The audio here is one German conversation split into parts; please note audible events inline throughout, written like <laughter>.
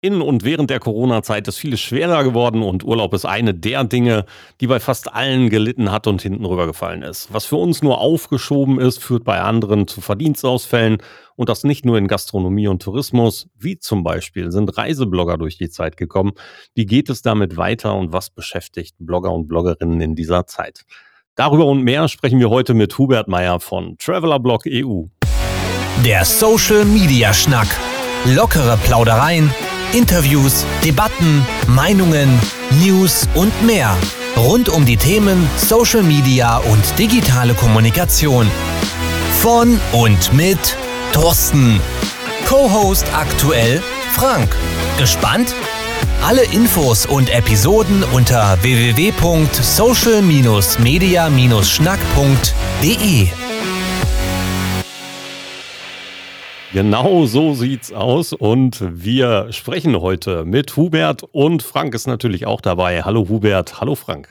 In und während der Corona-Zeit ist vieles schwerer geworden und Urlaub ist eine der Dinge, die bei fast allen gelitten hat und hinten rübergefallen ist. Was für uns nur aufgeschoben ist, führt bei anderen zu Verdienstausfällen und das nicht nur in Gastronomie und Tourismus, wie zum Beispiel sind Reiseblogger durch die Zeit gekommen. Wie geht es damit weiter und was beschäftigt Blogger und Bloggerinnen in dieser Zeit? Darüber und mehr sprechen wir heute mit Hubert Meyer von Travelerblog EU. Der Social Media Schnack. Lockere Plaudereien Interviews, Debatten, Meinungen, News und mehr rund um die Themen Social Media und digitale Kommunikation. Von und mit Thorsten. Co-Host aktuell Frank. Gespannt? Alle Infos und Episoden unter www.social-media-schnack.de. Genau so sieht's aus und wir sprechen heute mit Hubert und Frank ist natürlich auch dabei. Hallo Hubert, hallo Frank.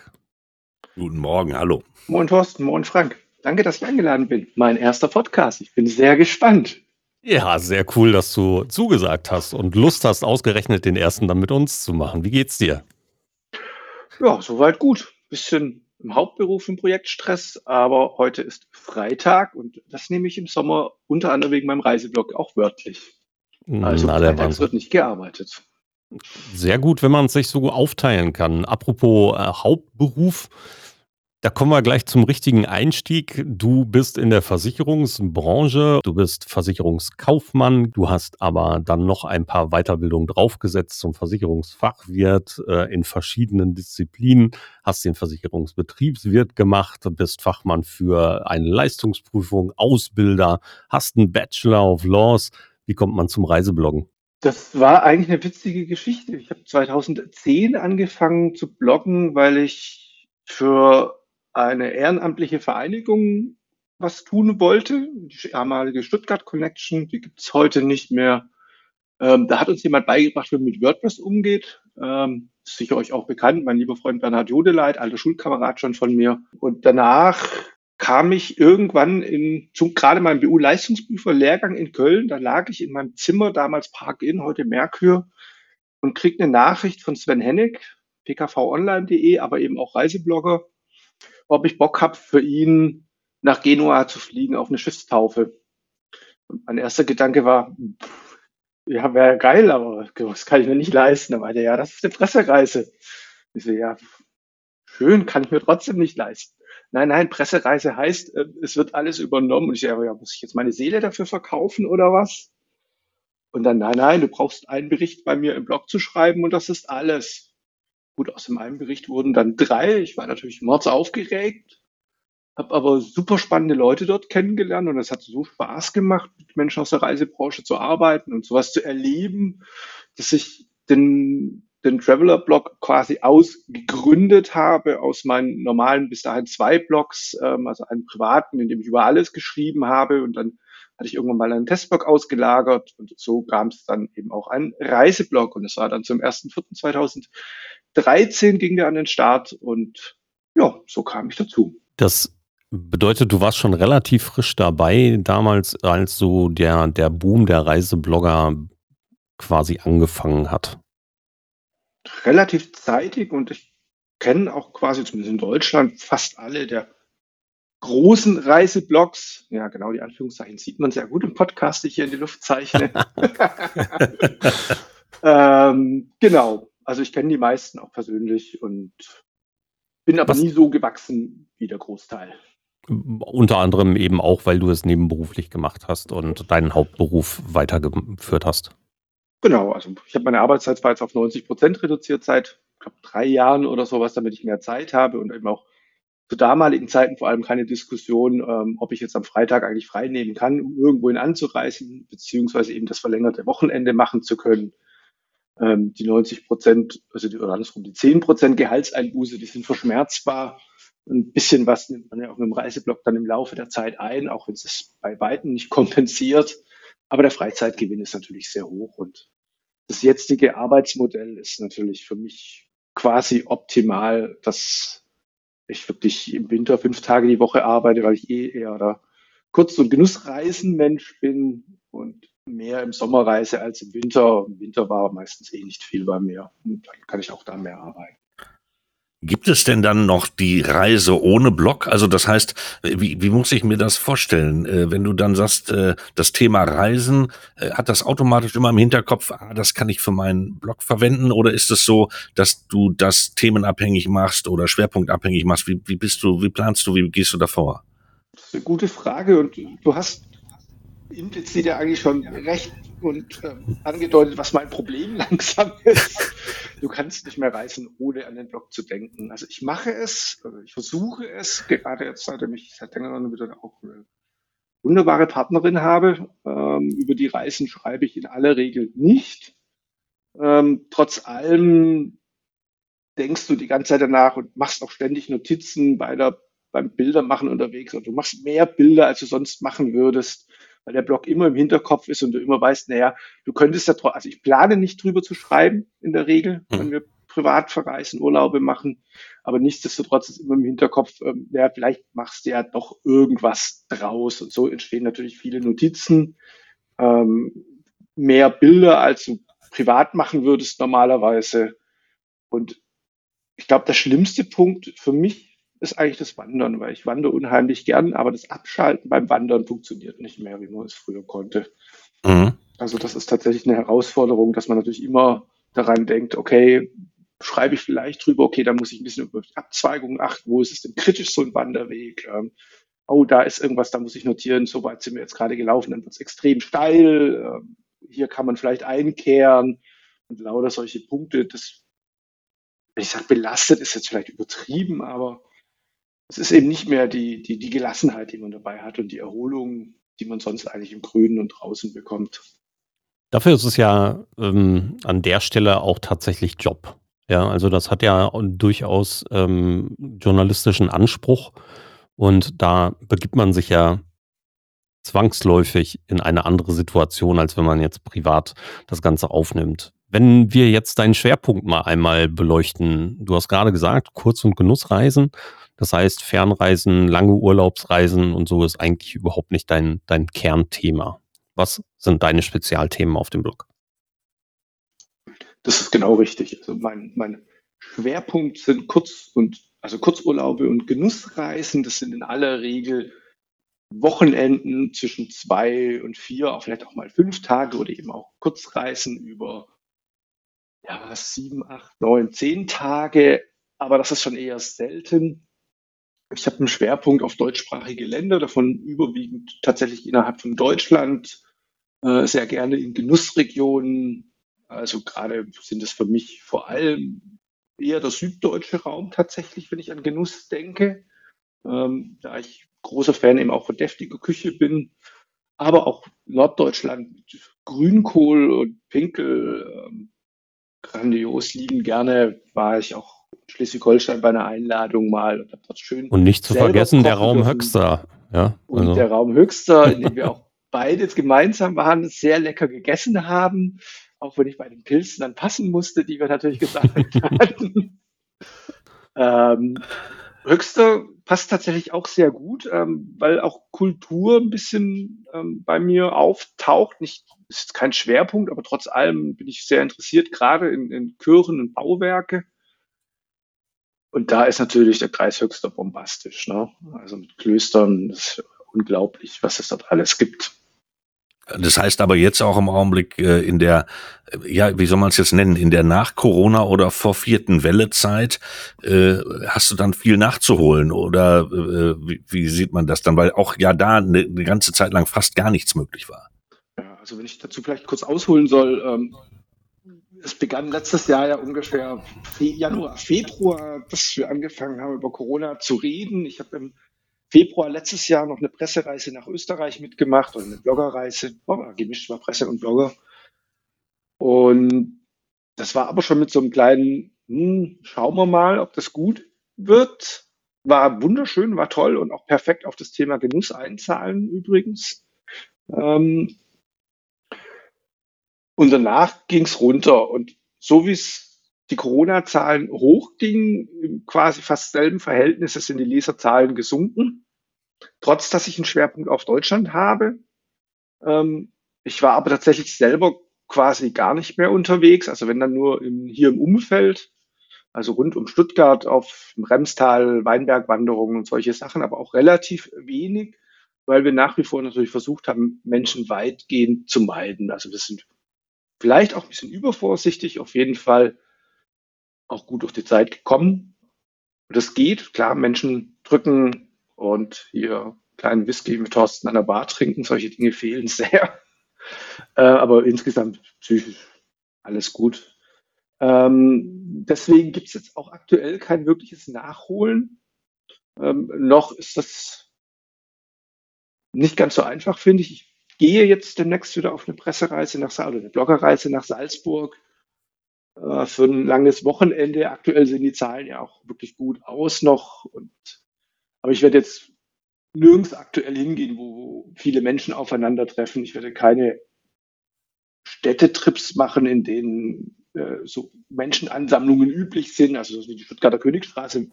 Guten Morgen, hallo. Moin Thorsten, moin Frank. Danke, dass ich eingeladen bin. Mein erster Podcast. Ich bin sehr gespannt. Ja, sehr cool, dass du zugesagt hast und Lust hast, ausgerechnet den ersten dann mit uns zu machen. Wie geht's dir? Ja, soweit gut. Bisschen im Hauptberuf im Projektstress, aber heute ist Freitag und das nehme ich im Sommer unter anderem wegen meinem Reiseblog auch wörtlich. Also Na, Freitags wird nicht gearbeitet. Sehr gut, wenn man es sich so aufteilen kann. Apropos äh, Hauptberuf, da kommen wir gleich zum richtigen Einstieg. Du bist in der Versicherungsbranche, du bist Versicherungskaufmann, du hast aber dann noch ein paar Weiterbildungen draufgesetzt zum Versicherungsfachwirt äh, in verschiedenen Disziplinen, hast den Versicherungsbetriebswirt gemacht, bist Fachmann für eine Leistungsprüfung, Ausbilder, hast einen Bachelor of Laws. Wie kommt man zum Reisebloggen? Das war eigentlich eine witzige Geschichte. Ich habe 2010 angefangen zu bloggen, weil ich für eine ehrenamtliche Vereinigung was tun wollte. Die ehemalige Stuttgart Connection, die gibt es heute nicht mehr. Ähm, da hat uns jemand beigebracht, wie man mit WordPress umgeht. Ähm, sicher euch auch bekannt, mein lieber Freund Bernhard Jodeleit, alter Schulkamerad schon von mir. Und danach kam ich irgendwann in, zum, gerade meinem BU-Leistungsprüfer-Lehrgang in Köln, da lag ich in meinem Zimmer, damals Park-In, heute Merkur, und krieg eine Nachricht von Sven Hennig, pkvonline.de, aber eben auch Reiseblogger, ob ich Bock habe, für ihn nach Genua zu fliegen auf eine Schiffstaufe. Und mein erster Gedanke war, ja, wäre geil, aber das kann ich mir nicht leisten. Da meinte er, ja, das ist eine Pressereise. Ich so, ja, schön, kann ich mir trotzdem nicht leisten. Nein, nein, Pressereise heißt, äh, es wird alles übernommen. Und ich sage, ja, muss ich jetzt meine Seele dafür verkaufen oder was? Und dann, nein, nein, du brauchst einen Bericht bei mir im Blog zu schreiben und das ist alles. Gut, aus meinem Bericht wurden dann drei. Ich war natürlich mords aufgeregt, habe aber super spannende Leute dort kennengelernt und es hat so Spaß gemacht, mit Menschen aus der Reisebranche zu arbeiten und sowas zu erleben, dass ich den, den Traveler-Blog quasi ausgegründet habe aus meinen normalen bis dahin zwei Blogs, ähm, also einen privaten, in dem ich über alles geschrieben habe und dann hatte ich irgendwann mal einen Testblog ausgelagert und so kam es dann eben auch ein Reiseblog und es war dann zum 1.4.2000 13 ging der an den Start und ja, so kam ich dazu. Das bedeutet, du warst schon relativ frisch dabei, damals, als so der, der Boom der Reiseblogger quasi angefangen hat. Relativ zeitig und ich kenne auch quasi, zumindest in Deutschland, fast alle der großen Reiseblogs. Ja, genau, die Anführungszeichen sieht man sehr gut im Podcast, die ich hier in die Luft zeichne. <laughs> <laughs> ähm, genau. Also ich kenne die meisten auch persönlich und bin aber Was? nie so gewachsen wie der Großteil. Unter anderem eben auch, weil du es nebenberuflich gemacht hast und deinen Hauptberuf weitergeführt hast. Genau, also ich habe meine Arbeitszeit zwar jetzt auf 90 Prozent reduziert seit glaub, drei Jahren oder sowas, damit ich mehr Zeit habe und eben auch zu damaligen Zeiten vor allem keine Diskussion, ähm, ob ich jetzt am Freitag eigentlich frei nehmen kann, um irgendwohin anzureisen, beziehungsweise eben das verlängerte Wochenende machen zu können ähm, die 90 Prozent, also die, oder andersrum, die 10 Prozent Gehaltseinbuße, die sind verschmerzbar. Ein bisschen was nimmt man ja auch mit dem Reiseblock dann im Laufe der Zeit ein, auch wenn es es bei Weitem nicht <laughs> kompensiert. Aber der Freizeitgewinn ist natürlich sehr hoch und das jetzige Arbeitsmodell ist natürlich für mich quasi optimal, dass ich wirklich im Winter fünf Tage die Woche arbeite, weil ich eh eher der Kurz- und Genussreisenmensch bin und mehr im Sommer reise als im Winter. Im Winter war meistens eh nicht viel bei mir. Und dann kann ich auch da mehr arbeiten. Gibt es denn dann noch die Reise ohne Blog? Also das heißt, wie, wie muss ich mir das vorstellen? Äh, wenn du dann sagst, äh, das Thema Reisen, äh, hat das automatisch immer im Hinterkopf, ah, das kann ich für meinen Blog verwenden? Oder ist es so, dass du das themenabhängig machst oder schwerpunktabhängig machst? Wie, wie bist du, wie planst du, wie gehst du davor? Das ist eine gute Frage und du hast implizit ja eigentlich schon recht und äh, angedeutet, was mein Problem <laughs> langsam ist. Du kannst nicht mehr reisen, ohne an den Blog zu denken. Also ich mache es, also ich versuche es, gerade jetzt, seitdem ich seit längerem wieder auch eine wunderbare Partnerin habe. Ähm, über die Reisen schreibe ich in aller Regel nicht. Ähm, trotz allem denkst du die ganze Zeit danach und machst auch ständig Notizen bei der, beim Bildermachen unterwegs. Und du machst mehr Bilder, als du sonst machen würdest weil der Blog immer im Hinterkopf ist und du immer weißt, naja, du könntest ja trotzdem, also ich plane nicht drüber zu schreiben in der Regel, mhm. wenn wir privat verreisen, Urlaube machen, aber nichtsdestotrotz ist immer im Hinterkopf, ähm, ja, vielleicht machst du ja doch irgendwas draus und so entstehen natürlich viele Notizen, ähm, mehr Bilder, als du privat machen würdest normalerweise und ich glaube, der schlimmste Punkt für mich ist eigentlich das Wandern, weil ich wandere unheimlich gern, aber das Abschalten beim Wandern funktioniert nicht mehr, wie man es früher konnte. Mhm. Also das ist tatsächlich eine Herausforderung, dass man natürlich immer daran denkt, okay, schreibe ich vielleicht drüber, okay, da muss ich ein bisschen über Abzweigungen achten, wo ist es denn kritisch so ein Wanderweg? Ähm, oh, da ist irgendwas, da muss ich notieren, so weit sind wir jetzt gerade gelaufen, dann wird es extrem steil, ähm, hier kann man vielleicht einkehren und lauter solche Punkte, das, wenn ich sage belastet, ist jetzt vielleicht übertrieben, aber es ist eben nicht mehr die, die, die Gelassenheit, die man dabei hat und die Erholung, die man sonst eigentlich im Grünen und draußen bekommt. Dafür ist es ja ähm, an der Stelle auch tatsächlich Job. Ja, also das hat ja durchaus ähm, journalistischen Anspruch und da begibt man sich ja zwangsläufig in eine andere Situation, als wenn man jetzt privat das Ganze aufnimmt. Wenn wir jetzt deinen Schwerpunkt mal einmal beleuchten, du hast gerade gesagt, Kurz- und Genussreisen, das heißt, Fernreisen, lange Urlaubsreisen und so ist eigentlich überhaupt nicht dein, dein Kernthema. Was sind deine Spezialthemen auf dem Blog? Das ist genau richtig. Also mein, mein Schwerpunkt sind Kurz- und also Kurzurlaube und Genussreisen. Das sind in aller Regel Wochenenden zwischen zwei und vier, auch vielleicht auch mal fünf Tage oder eben auch Kurzreisen über ja, sieben, acht, neun, zehn Tage. Aber das ist schon eher selten. Ich habe einen Schwerpunkt auf deutschsprachige Länder, davon überwiegend tatsächlich innerhalb von Deutschland, äh, sehr gerne in Genussregionen. Also gerade sind es für mich vor allem eher der süddeutsche Raum tatsächlich, wenn ich an Genuss denke, ähm, da ich großer Fan eben auch von deftiger Küche bin, aber auch Norddeutschland mit Grünkohl und Pinkel ähm, grandios lieben gerne, war ich auch Schleswig-Holstein bei einer Einladung mal und habe dort schön. Und nicht zu vergessen der Raum Höxter. Ja, also. Und der Raum Höxter, in dem wir auch <laughs> beide gemeinsam waren, sehr lecker gegessen haben, auch wenn ich bei den Pilzen dann passen musste, die wir natürlich gesagt <laughs> hatten. ähm, Höchster passt tatsächlich auch sehr gut, ähm, weil auch Kultur ein bisschen ähm, bei mir auftaucht. Nicht, ist kein Schwerpunkt, aber trotz allem bin ich sehr interessiert, gerade in, in Kirchen und Bauwerke. Und da ist natürlich der Kreis Höchster bombastisch. Ne? Also mit Klöstern ist unglaublich, was es dort alles gibt. Das heißt aber jetzt auch im Augenblick äh, in der, äh, ja, wie soll man es jetzt nennen, in der Nach-Corona oder vor vierten Wellezeit, äh, hast du dann viel nachzuholen oder äh, wie, wie, sieht man das dann? Weil auch ja da eine, eine, ganze Zeit lang fast gar nichts möglich war. Ja, also wenn ich dazu vielleicht kurz ausholen soll, ähm, es begann letztes Jahr ja ungefähr Januar, Februar, dass wir angefangen haben, über Corona zu reden. Ich habe im Februar letztes Jahr noch eine Pressereise nach Österreich mitgemacht und eine Bloggerreise, oh, gemischt war Presse und Blogger. Und das war aber schon mit so einem kleinen, hm, schauen wir mal, ob das gut wird. War wunderschön, war toll und auch perfekt auf das Thema Genuss einzahlen übrigens. Ähm, und danach ging es runter. Und so wie es die Corona-Zahlen hochgingen, quasi fast selben Verhältnisse sind die Leserzahlen gesunken. Trotz dass ich einen Schwerpunkt auf Deutschland habe. Ähm, Ich war aber tatsächlich selber quasi gar nicht mehr unterwegs, also wenn dann nur im, hier im Umfeld, also rund um Stuttgart auf dem Remstal, Weinbergwanderungen und solche Sachen, aber auch relativ wenig, weil wir nach wie vor natürlich versucht haben, Menschen weitgehend zu meiden. Also wir sind vielleicht auch ein bisschen übervorsichtig, auf jeden Fall auch gut durch die Zeit gekommen. Und das geht, klar, Menschen drücken und hier kleinen Whisky mit Thorsten an der Bar trinken, solche Dinge fehlen <laughs> sehr. Äh, aber insgesamt psychisch alles gut. Ähm, deswegen gibt es jetzt auch aktuell kein wirkliches Nachholen. Ähm, noch ist das nicht ganz so einfach, finde ich. Ich gehe jetzt demnächst wieder auf eine Pressereise nach oder eine Bloggerreise nach Salzburg äh, für ein langes Wochenende. Aktuell sehen die Zahlen ja auch wirklich gut aus noch. Und, aber ich werde jetzt nirgends aktuell hingehen, wo viele Menschen aufeinandertreffen. Ich werde keine Städtetrips machen, in denen äh, so Menschenansammlungen üblich sind. Also die Stuttgarter Königstraße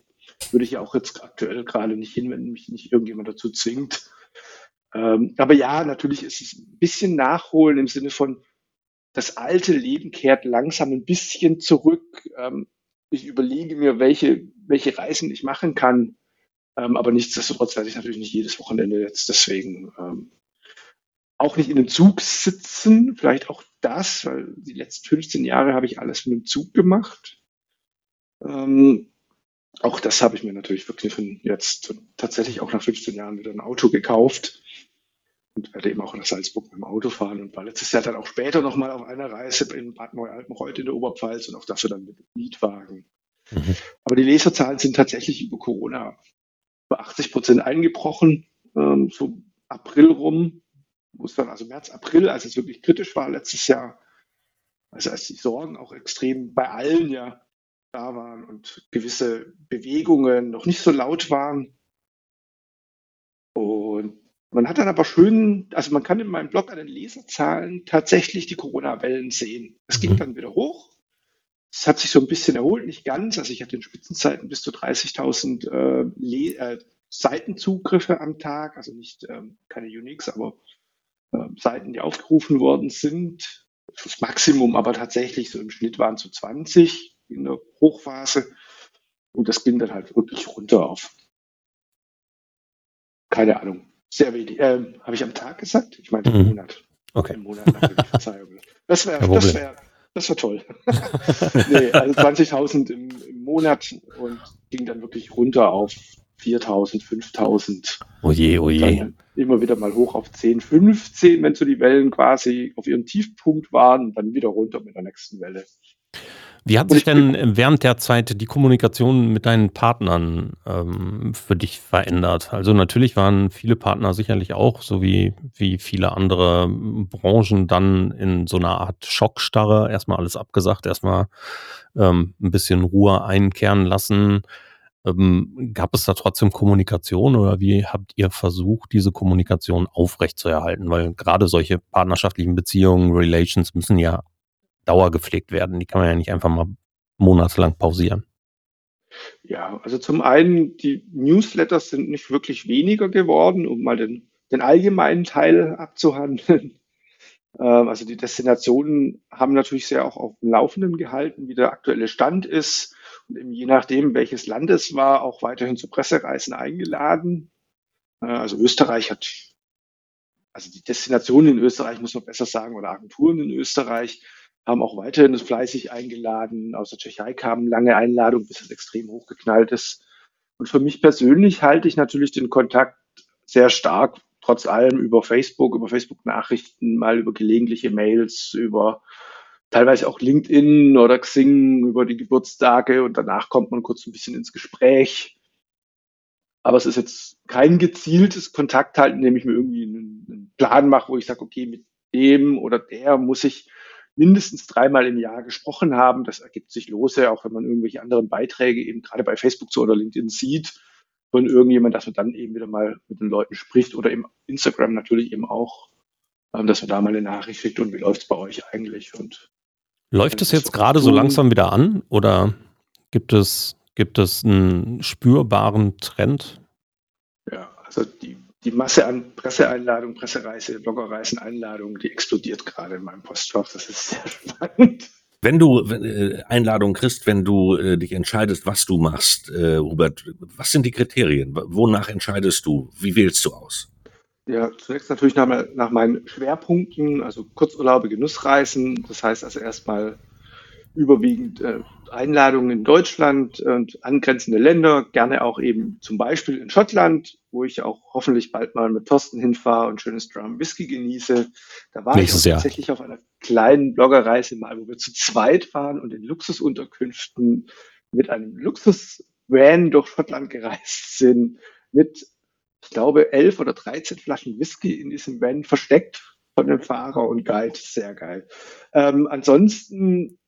würde ich ja auch jetzt aktuell gerade nicht hin, wenn mich nicht irgendjemand dazu zwingt. Ähm, aber ja, natürlich ist es ein bisschen nachholen im Sinne von, das alte Leben kehrt langsam ein bisschen zurück. Ähm, ich überlege mir, welche, welche Reisen ich machen kann. Ähm, aber nichtsdestotrotz werde ich natürlich nicht jedes Wochenende jetzt deswegen ähm, auch nicht in einem Zug sitzen. Vielleicht auch das, weil die letzten 15 Jahre habe ich alles mit dem Zug gemacht. Ähm, auch das habe ich mir natürlich wirklich jetzt tatsächlich auch nach 15 Jahren wieder ein Auto gekauft und werde eben auch nach Salzburg mit dem Auto fahren und war letztes Jahr dann auch später nochmal auf einer Reise in Bad Neu-Altenreuth in der Oberpfalz und auch dafür dann mit dem Mietwagen. Mhm. Aber die Leserzahlen sind tatsächlich über Corona bei 80 Prozent eingebrochen, ähm, so April rum, wo es dann also März, April, als es wirklich kritisch war letztes Jahr, also als die Sorgen auch extrem bei allen ja da waren und gewisse Bewegungen noch nicht so laut waren. Und man hat dann aber schön, also man kann in meinem Blog an den Leserzahlen tatsächlich die Corona-Wellen sehen. Es ging mhm. dann wieder hoch. Es hat sich so ein bisschen erholt, nicht ganz. Also ich hatte in Spitzenzeiten bis zu 30.000 äh, äh, Seitenzugriffe am Tag, also nicht ähm, keine Uniques, aber äh, Seiten, die aufgerufen worden sind. Das Maximum aber tatsächlich so im Schnitt waren zu 20 in der Hochphase. Und das ging dann halt wirklich runter auf, keine Ahnung, sehr wenig. Ähm, Habe ich am Tag gesagt? Ich meine im mhm. Monat. Okay. Im Monat natürlich, Verzeihung. Das wäre das wär, das wär toll. <laughs> nee, also 20.000 im, im Monat und ging dann wirklich runter auf 4.000, 5.000. Oh je, oh je. Immer wieder mal hoch auf 10, 15, wenn so die Wellen quasi auf ihrem Tiefpunkt waren, dann wieder runter mit der nächsten Welle. Wie hat sich denn während der Zeit die Kommunikation mit deinen Partnern ähm, für dich verändert? Also natürlich waren viele Partner sicherlich auch, so wie, wie viele andere Branchen, dann in so einer Art Schockstarre, erstmal alles abgesagt, erstmal ähm, ein bisschen Ruhe einkehren lassen. Ähm, gab es da trotzdem Kommunikation oder wie habt ihr versucht, diese Kommunikation aufrechtzuerhalten? Weil gerade solche partnerschaftlichen Beziehungen, Relations müssen ja Dauer gepflegt werden. Die kann man ja nicht einfach mal monatelang pausieren. Ja, also zum einen, die Newsletters sind nicht wirklich weniger geworden, um mal den, den allgemeinen Teil abzuhandeln. <laughs> Ähm, also die Destinationen haben natürlich sehr auch auf dem Laufenden gehalten, wie der aktuelle Stand ist. Und eben je nachdem, welches Land es war, auch weiterhin zu Pressereisen eingeladen. Äh, also Österreich hat, also die Destinationen in Österreich, muss man besser sagen, oder Agenturen in Österreich haben auch weiterhin fleißig eingeladen. Aus der Tschechei kamen lange Einladungen, bis es extrem hochgeknallt ist. Und für mich persönlich halte ich natürlich den Kontakt sehr stark, trotz allem über Facebook, über Facebook-Nachrichten, mal über gelegentliche Mails, über teilweise auch LinkedIn oder Xing, über die Geburtstage und danach kommt man kurz ein bisschen ins Gespräch. Aber es ist jetzt kein gezieltes Kontakt halten, indem ich mir irgendwie einen, Plan mache, wo ich sage, okay, mit dem oder der muss ich mindestens dreimal im Jahr gesprochen haben. Das ergibt sich lose, auch wenn man irgendwelche anderen Beiträge eben gerade bei Facebook so oder LinkedIn sieht von irgendjemand, dass man dann eben wieder mal mit den Leuten spricht oder im Instagram natürlich eben auch, ähm, dass man da mal eine Nachricht kriegt und wie läuft es bei euch eigentlich und Läuft es jetzt gerade so langsam wieder an oder gibt es, gibt es einen spürbaren Trend? Ja, also die, die Masse an Presseeinladungen, Pressereise, Bloggerreisen-Einladungen, die explodiert gerade in meinem Postfach. Das ist sehr <laughs> spannend. Wenn du äh, Einladungen kriegst, wenn du äh, dich entscheidest, was du machst, äh, Hubert, was sind die Kriterien? Wonach entscheidest du? Wie wählst du aus? Ja, zunächst natürlich nach, nach meinen Schwerpunkten, also Kurzurlaube, Genussreisen. Das heißt also erstmal überwiegend äh, Einladungen in Deutschland und angrenzende Länder, gerne auch eben zum Beispiel in Schottland, wo ich auch hoffentlich bald mal mit Thorsten hinfahre und schönes Drum Whisky genieße. Da war Nächstes ich tatsächlich auf einer kleinen Bloggerreise mal, wo wir zu zweit fahren und in Luxusunterkünften mit einem Luxus-Van durch Schottland gereist sind, mit, ich glaube, elf oder dreizehn Flaschen Whisky in diesem Van versteckt von dem Fahrer und Guide. Sehr geil. Ähm, ansonsten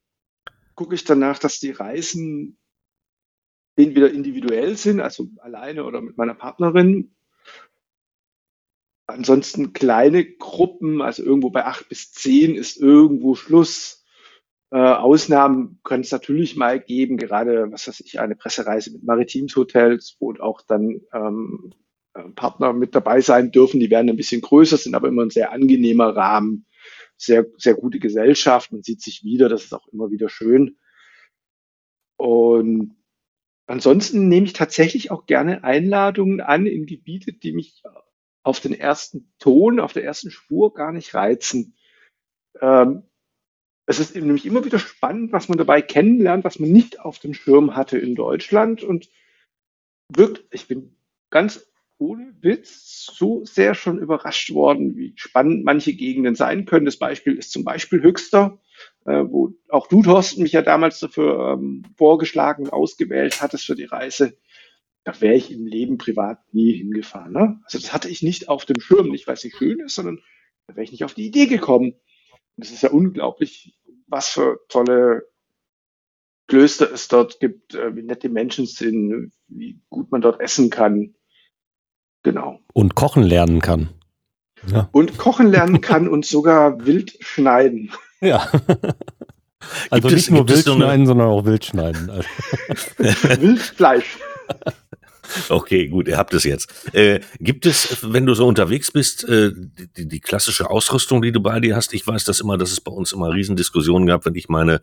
gucke ich danach, dass die Reisen entweder individuell sind, also alleine oder mit meiner Partnerin. Ansonsten kleine Gruppen, also irgendwo bei acht bis zehn ist irgendwo Schluss. Äh, Ausnahmen können es natürlich mal geben, gerade, was weiß ich, eine Pressereise mit Maritimshotels, wo auch dann ähm, äh, Partner mit dabei sein dürfen. Die werden ein bisschen größer, sind aber immer ein sehr angenehmer Rahmen sehr, sehr gute Gesellschaft. Man sieht sich wieder, das ist auch immer wieder schön. Und ansonsten nehme ich tatsächlich auch gerne Einladungen an in Gebiete, die mich auf den ersten Ton, auf der ersten Spur gar nicht reizen. Ähm, es ist nämlich immer wieder spannend, was man dabei kennenlernt, was man nicht auf dem Schirm hatte in Deutschland. Und wirklich, ich bin ganz ohne Witz so sehr schon überrascht worden, wie spannend manche Gegenden sein können. Das Beispiel ist zum Beispiel Höchster, äh, wo auch du, Thorsten, mich ja damals dafür ähm, vorgeschlagen und ausgewählt hattest für die Reise. Da wäre ich im Leben privat nie hingefahren. Ne? Also das hatte ich nicht auf dem Schirm, nicht weil es nicht schön ist, sondern da wäre ich nicht auf die Idee gekommen. Und es ist ja unglaublich, was für tolle Klöster es dort gibt, äh, wie nett die Menschen sind, wie gut man dort essen kann. Genau. Und kochen lernen kann. Ja. Und kochen lernen kann und sogar wild schneiden. Ja. Also nicht nur wild schneiden, sondern auch wild schneiden. <laughs> Wildfleisch. Okay, gut, ihr habt es jetzt. Äh, gibt es, wenn du so unterwegs bist, äh, die, die, klassische Ausrüstung, die du bei dir hast? Ich weiß das immer, dass es bei uns immer Riesendiskussionen gab, wenn ich meine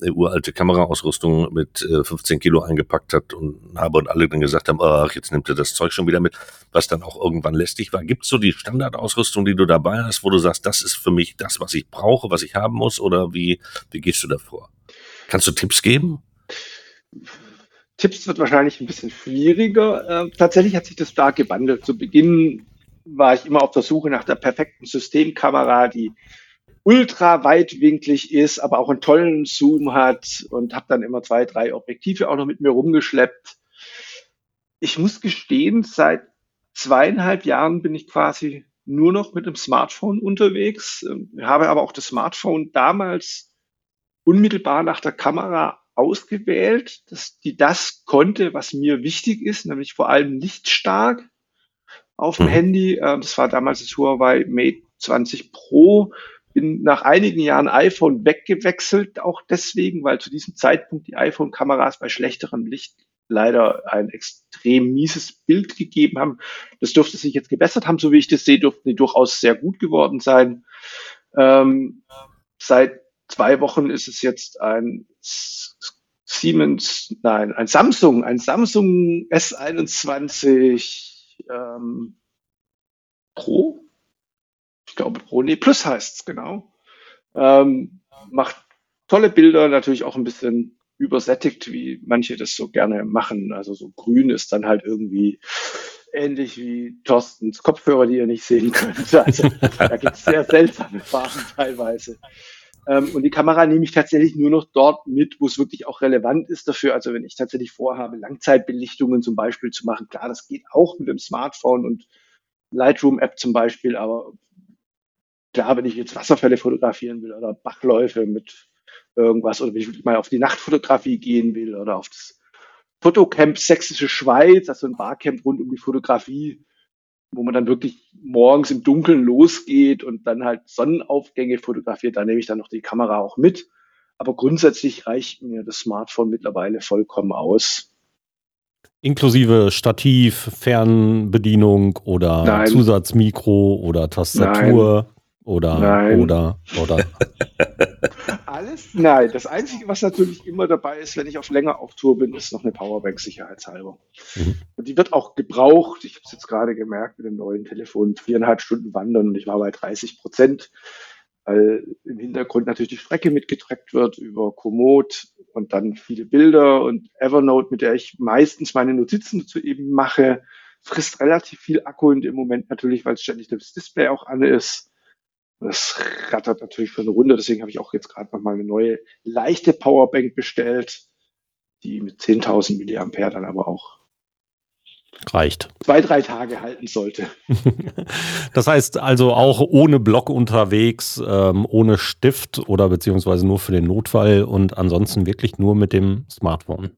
äh, uralte Kameraausrüstung mit äh, 15 Kilo eingepackt hat und habe und alle dann gesagt haben, ach, jetzt nimmt ihr das Zeug schon wieder mit, was dann auch irgendwann lästig war. Gibt es so die Standardausrüstung, die du dabei hast, wo du sagst, das ist für mich das, was ich brauche, was ich haben muss, oder wie, wie gehst du davor? Kannst du Tipps geben? Tipps wird wahrscheinlich ein bisschen schwieriger. Äh, tatsächlich hat sich das stark gewandelt. Zu Beginn war ich immer auf der Suche nach der perfekten Systemkamera, die ultra weitwinklig ist, aber auch einen tollen Zoom hat und habe dann immer zwei, drei Objektive auch noch mit mir rumgeschleppt. Ich muss gestehen, seit zweieinhalb Jahren bin ich quasi nur noch mit dem Smartphone unterwegs, ähm, habe aber auch das Smartphone damals unmittelbar nach der Kamera ausgewählt, dass die das konnte, was mir wichtig ist, nämlich vor allem lichtstark auf dem mhm. Handy. Ähm, das war damals das Huawei Mate 20 Pro. Bin nach einigen Jahren iPhone weggewechselt, auch deswegen, weil zu diesem Zeitpunkt die iPhone-Kameras bei schlechterem Licht leider ein extrem mieses Bild gegeben haben. Das dürfte sich jetzt gebessert haben, so wie ich das sehe, dürften die durchaus sehr gut geworden sein. Ähm, seit zwei Wochen ist es jetzt ein Siemens, nein, ein Samsung, ein Samsung S21 ähm, Pro. Ich glaube Pro, nee, Plus heißt es genau. Ähm, macht tolle Bilder, natürlich auch ein bisschen übersättigt, wie manche das so gerne machen. Also so grün ist dann halt irgendwie ähnlich wie Thorstens Kopfhörer, die ihr nicht sehen könnt. Also da gibt es sehr seltsame Farben teilweise. Ähm, und die Kamera nehme ich tatsächlich nur noch dort mit, wo es wirklich auch relevant ist dafür. Also wenn ich tatsächlich vorhabe, Langzeitbelichtungen zum Beispiel zu machen, klar, das geht auch mit dem Smartphone und Lightroom-App zum Beispiel, aber klar, wenn ich jetzt Wasserfälle fotografieren will oder Bachläufe mit irgendwas oder wenn ich mal auf die Nachtfotografie gehen will oder auf das Fotocamp Sächsische Schweiz, also ein Barcamp rund um die Fotografie, wo man dann wirklich morgens im Dunkeln losgeht und dann halt Sonnenaufgänge fotografiert. Da nehme ich dann noch die Kamera auch mit. Aber grundsätzlich reicht mir das Smartphone mittlerweile vollkommen aus. Inklusive Stativ, Fernbedienung oder Nein. Zusatzmikro oder Tastatur oder Nein. oder oder. <laughs> Alles? Nein. Das Einzige, was natürlich immer dabei ist, wenn ich auf länger auf Tour bin, ist noch eine Powerbank sicherheitshalber. Mhm. Und die wird auch gebraucht. Ich habe es jetzt gerade gemerkt mit dem neuen Telefon. Viereinhalb Stunden wandern und ich war bei 30 Prozent, weil im Hintergrund natürlich die Strecke mitgetrackt wird über Komoot und dann viele Bilder und Evernote, mit der ich meistens meine Notizen dazu eben mache, frisst relativ viel Akku in dem Moment natürlich, weil ständig das Display auch an ist. Das rattert natürlich für eine Runde, deswegen habe ich auch jetzt gerade nochmal eine neue leichte Powerbank bestellt, die mit 10.000 Milliampere dann aber auch Reicht. zwei, drei Tage halten sollte. <laughs> Das heißt also auch ohne Block unterwegs, ähm, ohne Stift oder beziehungsweise nur für den Notfall und ansonsten wirklich nur mit dem Smartphone.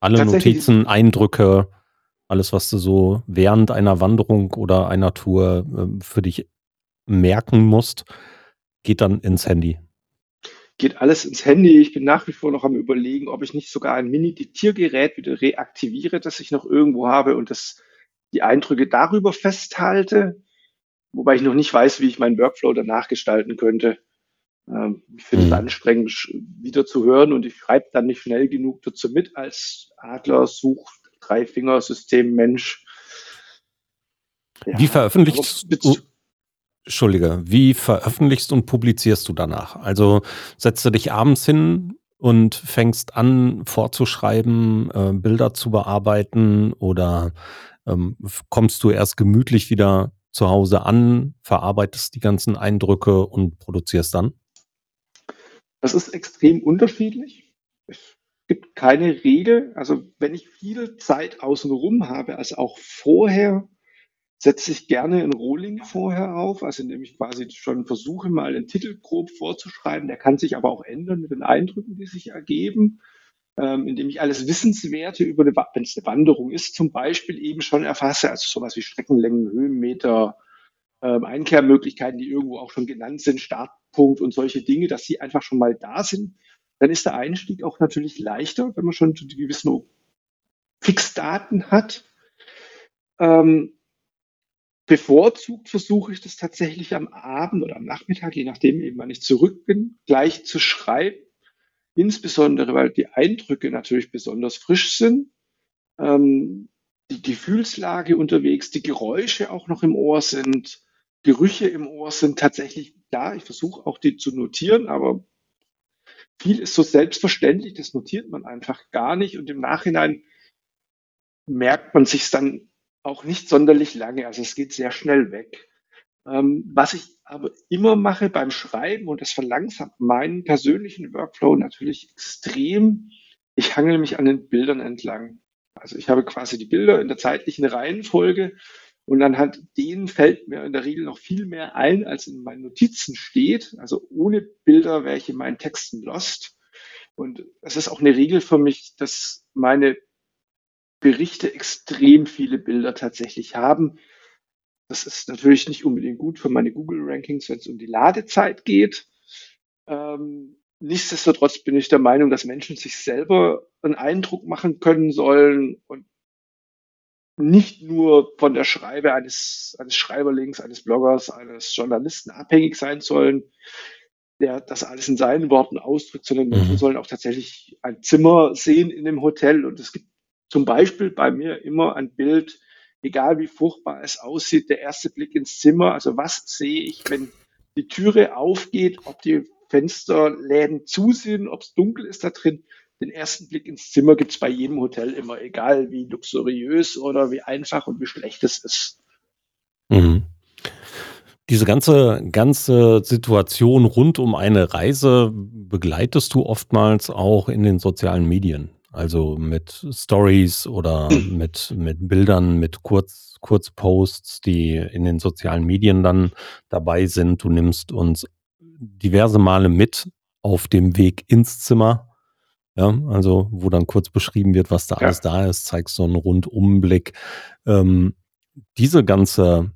Alle Notizen, Eindrücke, alles, was du so während einer Wanderung oder einer Tour ähm, für dich merken musst, geht dann ins Handy. Geht alles ins Handy. Ich bin nach wie vor noch am überlegen, ob ich nicht sogar ein Mini-Diktiergerät wieder reaktiviere, das ich noch irgendwo habe und das die Eindrücke darüber festhalte. Wobei ich noch nicht weiß, wie ich meinen Workflow danach gestalten könnte. Ähm, ich finde es Mhm. anstrengend, wieder zu hören und ich schreibe dann nicht schnell genug dazu mit als Adler, Such, Drei-Finger-System, Mensch. Ja, Wie veröffentlichst du, Entschuldige, wie veröffentlichst und publizierst du danach? Also setzt du dich abends hin und fängst an vorzuschreiben, äh, Bilder zu bearbeiten oder ähm, kommst du erst gemütlich wieder zu Hause an, verarbeitest die ganzen Eindrücke und produzierst dann? Das ist extrem unterschiedlich. Es gibt keine Regel. Also wenn ich viel Zeit außenrum habe, also auch vorher, setze ich gerne ein Rolling vorher auf, also indem ich quasi schon versuche, mal den Titel grob vorzuschreiben. Der kann sich aber auch ändern mit den Eindrücken, die sich ergeben, ähm, indem ich alles Wissenswerte über eine, wenn es eine Wanderung ist, zum Beispiel eben schon erfasse, also sowas wie Streckenlängen, Höhenmeter, ähm, Einkehrmöglichkeiten, die irgendwo auch schon genannt sind, Startpunkt und solche Dinge, dass sie einfach schon mal da sind, dann ist der Einstieg auch natürlich leichter, wenn man schon die gewissen Fixdaten hat. Ähm, bevorzugt versuche ich das tatsächlich am Abend oder am Nachmittag, je nachdem eben, wann ich zurück bin, gleich zu schreiben. Insbesondere, weil die Eindrücke natürlich besonders frisch sind. Ähm, die Gefühlslage unterwegs, die Geräusche auch noch im Ohr sind, Gerüche im Ohr sind tatsächlich da. Ich versuche auch die zu notieren, aber viel ist so selbstverständlich, das notiert man einfach gar nicht und im Nachhinein merkt man sich dann auch nicht sonderlich lange. Also es geht sehr schnell weg. Ähm, was ich aber immer mache beim Schreiben und das verlangsamt meinen persönlichen Workflow natürlich extrem. Ich hangel mich an den Bildern entlang. Also ich habe quasi die Bilder in der zeitlichen Reihenfolge und anhand denen fällt mir in der Regel noch viel mehr ein, als in meinen Notizen steht. Also ohne Bilder wäre ich in meinen Texten lost. Und es ist auch eine Regel für mich, dass meine Berichte extrem viele Bilder tatsächlich haben. Das ist natürlich nicht unbedingt gut für meine Google-Rankings, wenn es um die Ladezeit geht. Ähm, nichtsdestotrotz bin ich der Meinung, dass Menschen sich selber einen Eindruck machen können sollen und nicht nur von der Schreibe eines, eines Schreiberlings, eines Bloggers, eines Journalisten abhängig sein sollen, der das alles in seinen Worten ausdrückt, sondern Menschen Mhm. sollen auch tatsächlich ein Zimmer sehen in dem Hotel. Und es gibt zum Beispiel bei mir immer ein Bild, egal wie furchtbar es aussieht, der erste Blick ins Zimmer. Also was sehe ich, wenn die Türe aufgeht, ob die Fensterläden zu sind, ob es dunkel ist da drin. Den ersten Blick ins Zimmer gibt es bei jedem Hotel immer, egal wie luxuriös oder wie einfach und wie schlecht es ist. Mhm. Diese ganze, ganze Situation rund um eine Reise begleitest du oftmals auch in den sozialen Medien. Also mit Stories oder mit, mit Bildern, mit Kurz, Kurzposts, die in den sozialen Medien dann dabei sind. Du nimmst uns diverse Male mit auf dem Weg ins Zimmer. Ja, also wo dann kurz beschrieben wird, was da Ja. alles da ist, zeigst so einen Rundumblick. Ähm, diese ganze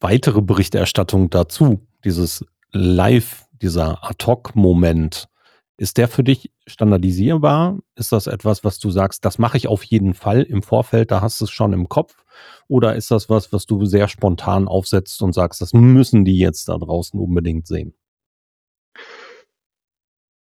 weitere Berichterstattung dazu, dieses Live, dieser Ad-Hoc-Moment, Ist der für dich standardisierbar? Ist das etwas, was du sagst, das mache ich auf jeden Fall im Vorfeld, da hast du es schon im Kopf? Oder ist das was, was du sehr spontan aufsetzt und sagst, das müssen die jetzt da draußen unbedingt sehen?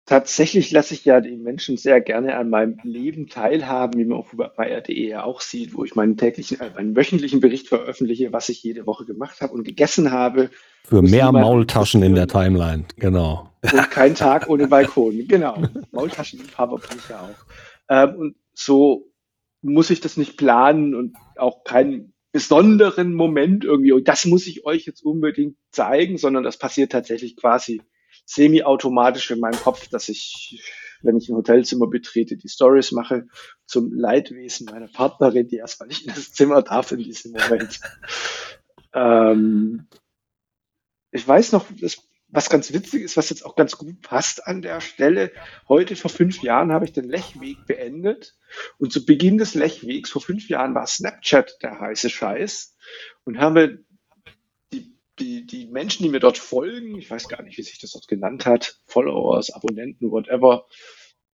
Tatsächlich lasse ich ja die Menschen sehr gerne an meinem Leben teilhaben, wie man auch bei RTE ja auch sieht, wo ich meinen täglichen, äh, meinen wöchentlichen Bericht veröffentliche, was ich jede Woche gemacht habe und gegessen habe. Für mehr Maultaschen in der Timeline, genau. Und kein Tag ohne Balkon, genau. Maultaschenliebhaber bin ich ja auch. Ähm, und so muss ich das nicht planen und auch keinen besonderen Moment irgendwie, und das muss ich euch jetzt unbedingt zeigen, sondern das passiert tatsächlich quasi semi-automatisch in meinem Kopf, dass ich, wenn ich ein Hotelzimmer betrete, die Stories mache zum Leidwesen meiner Partnerin, die erstmal nicht in das Zimmer darf in diesem Moment. <laughs> ähm, ich weiß noch, das, was ganz witzig ist, was jetzt auch ganz gut passt an der Stelle. Heute vor fünf Jahren habe ich den Lechweg beendet. Und zu Beginn des Lechwegs vor fünf Jahren war Snapchat der heiße Scheiß und habe die, die Menschen, die mir dort folgen, ich weiß gar nicht, wie sich das dort genannt hat, Followers, Abonnenten, whatever,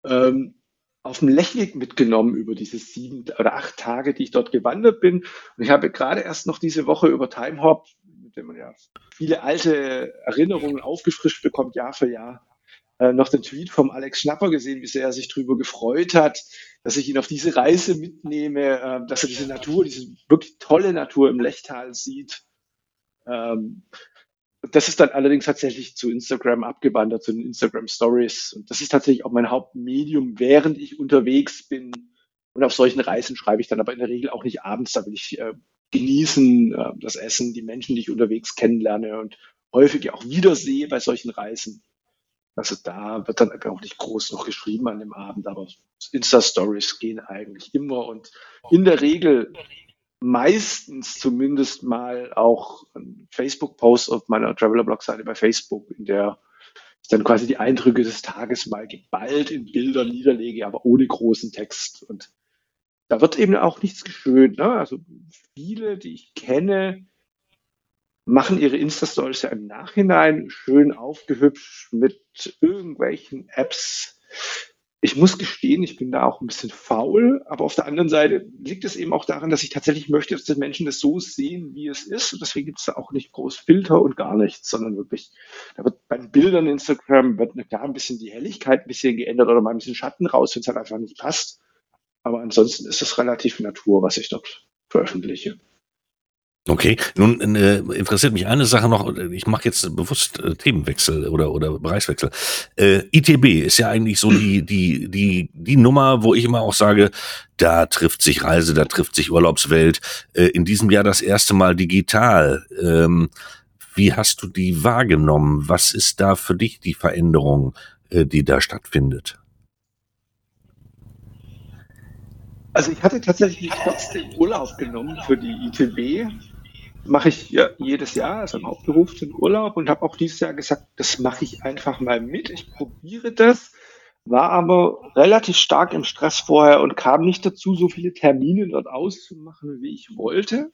ähm, auf dem Lechweg mitgenommen über diese sieben oder acht Tage, die ich dort gewandert bin. Und ich habe gerade erst noch diese Woche über Timehop, mit dem man ja viele alte Erinnerungen aufgefrischt bekommt, Jahr für Jahr, äh, noch den Tweet vom Alex Schnapper gesehen, wie sehr er sich darüber gefreut hat, dass ich ihn auf diese Reise mitnehme, äh, dass er diese Natur, diese wirklich tolle Natur im Lechtal sieht ähm, das ist dann allerdings tatsächlich zu Instagram abgewandert, zu den Instagram Stories. Und das ist tatsächlich auch mein Hauptmedium, während ich unterwegs bin. Und auf solchen Reisen schreibe ich dann aber in der Regel auch nicht abends. Da will ich äh, genießen, äh, das Essen, die Menschen, die ich unterwegs kennenlerne und häufig auch wiedersehe bei solchen Reisen. Also da wird dann auch nicht groß noch geschrieben an dem Abend, aber Insta-Stories gehen eigentlich immer und in der Regel meistens zumindest mal auch ein Facebook-Post auf meiner Traveler-Blog-Seite bei Facebook, in der ich dann quasi die Eindrücke des Tages mal geballt in Bildern niederlege, aber ohne großen Text. Und da wird eben auch nichts geschönt. Ne? Also viele, die ich kenne, machen ihre Insta-Stories ja im Nachhinein schön aufgehübscht mit irgendwelchen Apps, ich muss gestehen, ich bin da auch ein bisschen faul, aber auf der anderen Seite liegt es eben auch daran, dass ich tatsächlich möchte, dass die Menschen das so sehen, wie es ist. Und deswegen gibt es da auch nicht groß Filter und gar nichts, sondern wirklich, da wird bei den Bildern Instagram wird klar ein bisschen die Helligkeit ein bisschen geändert oder mal ein bisschen Schatten raus, wenn es halt einfach nicht passt. Aber ansonsten ist es relativ Natur, was ich dort veröffentliche. Okay, nun äh, interessiert mich eine Sache noch. Ich mache jetzt bewusst äh, Themenwechsel oder oder Bereichswechsel. Äh, ITB ist ja eigentlich so die die die die Nummer, wo ich immer auch sage, da trifft sich Reise, da trifft sich Urlaubswelt. Äh, in diesem Jahr das erste Mal digital. Ähm, wie hast du die wahrgenommen? Was ist da für dich die Veränderung, äh, die da stattfindet? Also ich hatte tatsächlich trotzdem Urlaub genommen für die ITB mache ich ja jedes Jahr, also im Hauptberuf den Urlaub und habe auch dieses Jahr gesagt, das mache ich einfach mal mit. Ich probiere das, war aber relativ stark im Stress vorher und kam nicht dazu, so viele Termine dort auszumachen, wie ich wollte.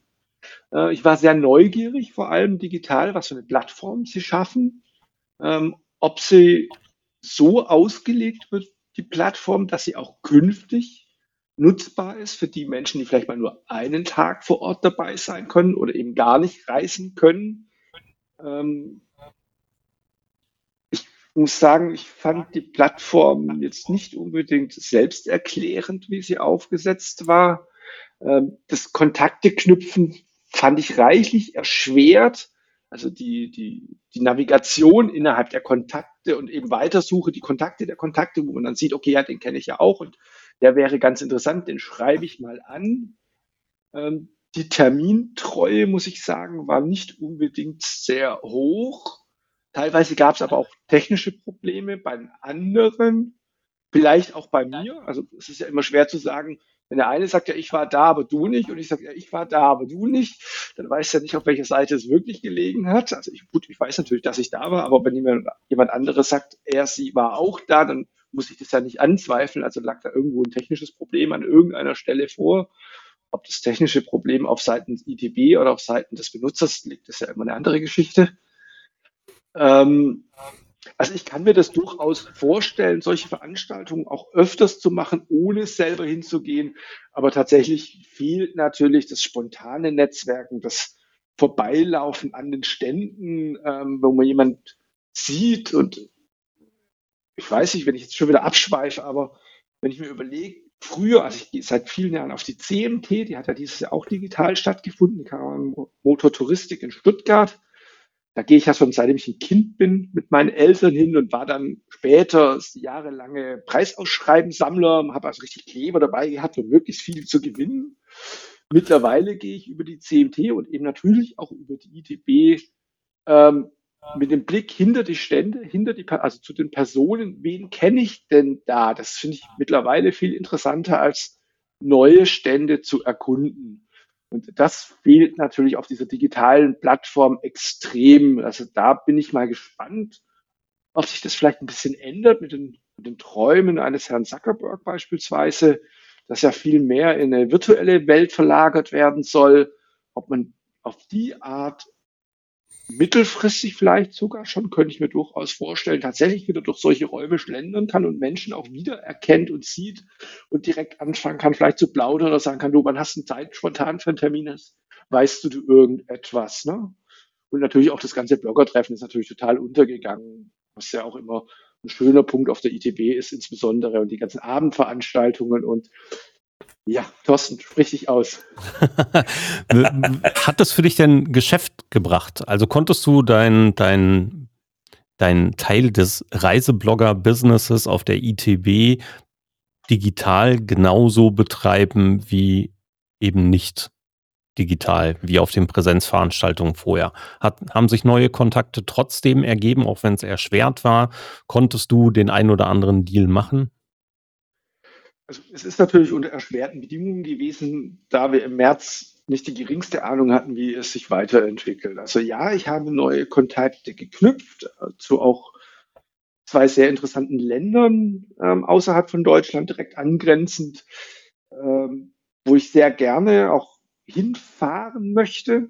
Äh, ich war sehr neugierig, vor allem digital, was für eine Plattform sie schaffen, ähm, ob sie so ausgelegt wird, die Plattform, dass sie auch künftig nutzbar ist für die Menschen, die vielleicht mal nur einen Tag vor Ort dabei sein können oder eben gar nicht reisen können. Ähm, ich muss sagen, ich fand die Plattform jetzt nicht unbedingt selbsterklärend, wie sie aufgesetzt war. Ähm, das Kontakte knüpfen fand ich reichlich erschwert. Also die, die, die Navigation innerhalb der Kontakte und eben Weitersuche, die Kontakte der Kontakte, wo man dann sieht, okay, ja, den kenne ich ja auch und der wäre ganz interessant, den schreibe ich mal an. Ähm, die Termintreue, muss ich sagen, war nicht unbedingt sehr hoch. Teilweise gab es aber auch technische Probleme bei anderen, vielleicht auch bei mir. Also es ist ja immer schwer zu sagen, wenn der eine sagt, ja, ich war da, aber du nicht, und ich sage, ja, ich war da, aber du nicht, dann weiß er nicht, auf welcher Seite es wirklich gelegen hat. Also ich, gut, ich weiß natürlich, dass ich da war, aber wenn jemand, jemand anderes sagt, er, sie war auch da, dann muss ich das ja nicht anzweifeln. Also lag da irgendwo ein technisches Problem an irgendeiner Stelle vor. Ob das technische Problem auf Seiten ITB oder auf Seiten des Benutzers liegt, ist ja immer eine andere Geschichte. Ähm, Also ich kann mir das durchaus vorstellen, solche Veranstaltungen auch öfters zu machen, ohne selber hinzugehen. Aber tatsächlich fehlt natürlich das spontane Netzwerken, das Vorbeilaufen an den Ständen, ähm, wo man jemand sieht. Und ich weiß nicht, wenn ich jetzt schon wieder abschweife, aber wenn ich mir überlege, früher, also ich gehe seit vielen Jahren auf die CMT, die hat ja dieses Jahr auch digital stattgefunden, die Motortouristik in Stuttgart. Da gehe ich ja schon seitdem ich ein Kind bin mit meinen Eltern hin und war dann später jahrelange Preisausschreibensammler, habe also richtig Kleber dabei gehabt, um möglichst viel zu gewinnen. Mittlerweile gehe ich über die CMT und eben natürlich auch über die ITB ähm, mit dem Blick hinter die Stände, hinter die, also zu den Personen, wen kenne ich denn da? Das finde ich mittlerweile viel interessanter als neue Stände zu erkunden. Und das fehlt natürlich auf dieser digitalen Plattform extrem. Also da bin ich mal gespannt, ob sich das vielleicht ein bisschen ändert mit den, mit den Träumen eines Herrn Zuckerberg beispielsweise, dass ja viel mehr in eine virtuelle Welt verlagert werden soll, ob man auf die Art mittelfristig vielleicht sogar schon, könnte ich mir durchaus vorstellen, tatsächlich wieder durch solche Räume schlendern kann und Menschen auch wieder erkennt und sieht und direkt anfangen kann, vielleicht zu plaudern oder sagen kann, du, wann hast du Zeit spontan für einen Termin hast? Weißt du, du irgendetwas, ne? Und natürlich auch das ganze Bloggertreffen ist natürlich total untergegangen, was ja auch immer ein schöner Punkt auf der ITB ist, insbesondere und die ganzen Abendveranstaltungen und ja, Thorsten, sprich dich aus. <laughs> Hat das für dich denn Geschäft gebracht? Also konntest du dein, dein, dein Teil des Reiseblogger-Businesses auf der ITB digital genauso betreiben wie eben nicht digital, wie auf den Präsenzveranstaltungen vorher? Hat, haben sich neue Kontakte trotzdem ergeben, auch wenn es erschwert war? Konntest du den einen oder anderen Deal machen? Also es ist natürlich unter erschwerten Bedingungen gewesen, da wir im März nicht die geringste Ahnung hatten, wie es sich weiterentwickelt. Also ja, ich habe neue Kontakte geknüpft zu auch zwei sehr interessanten Ländern ähm, außerhalb von Deutschland, direkt angrenzend, ähm, wo ich sehr gerne auch hinfahren möchte,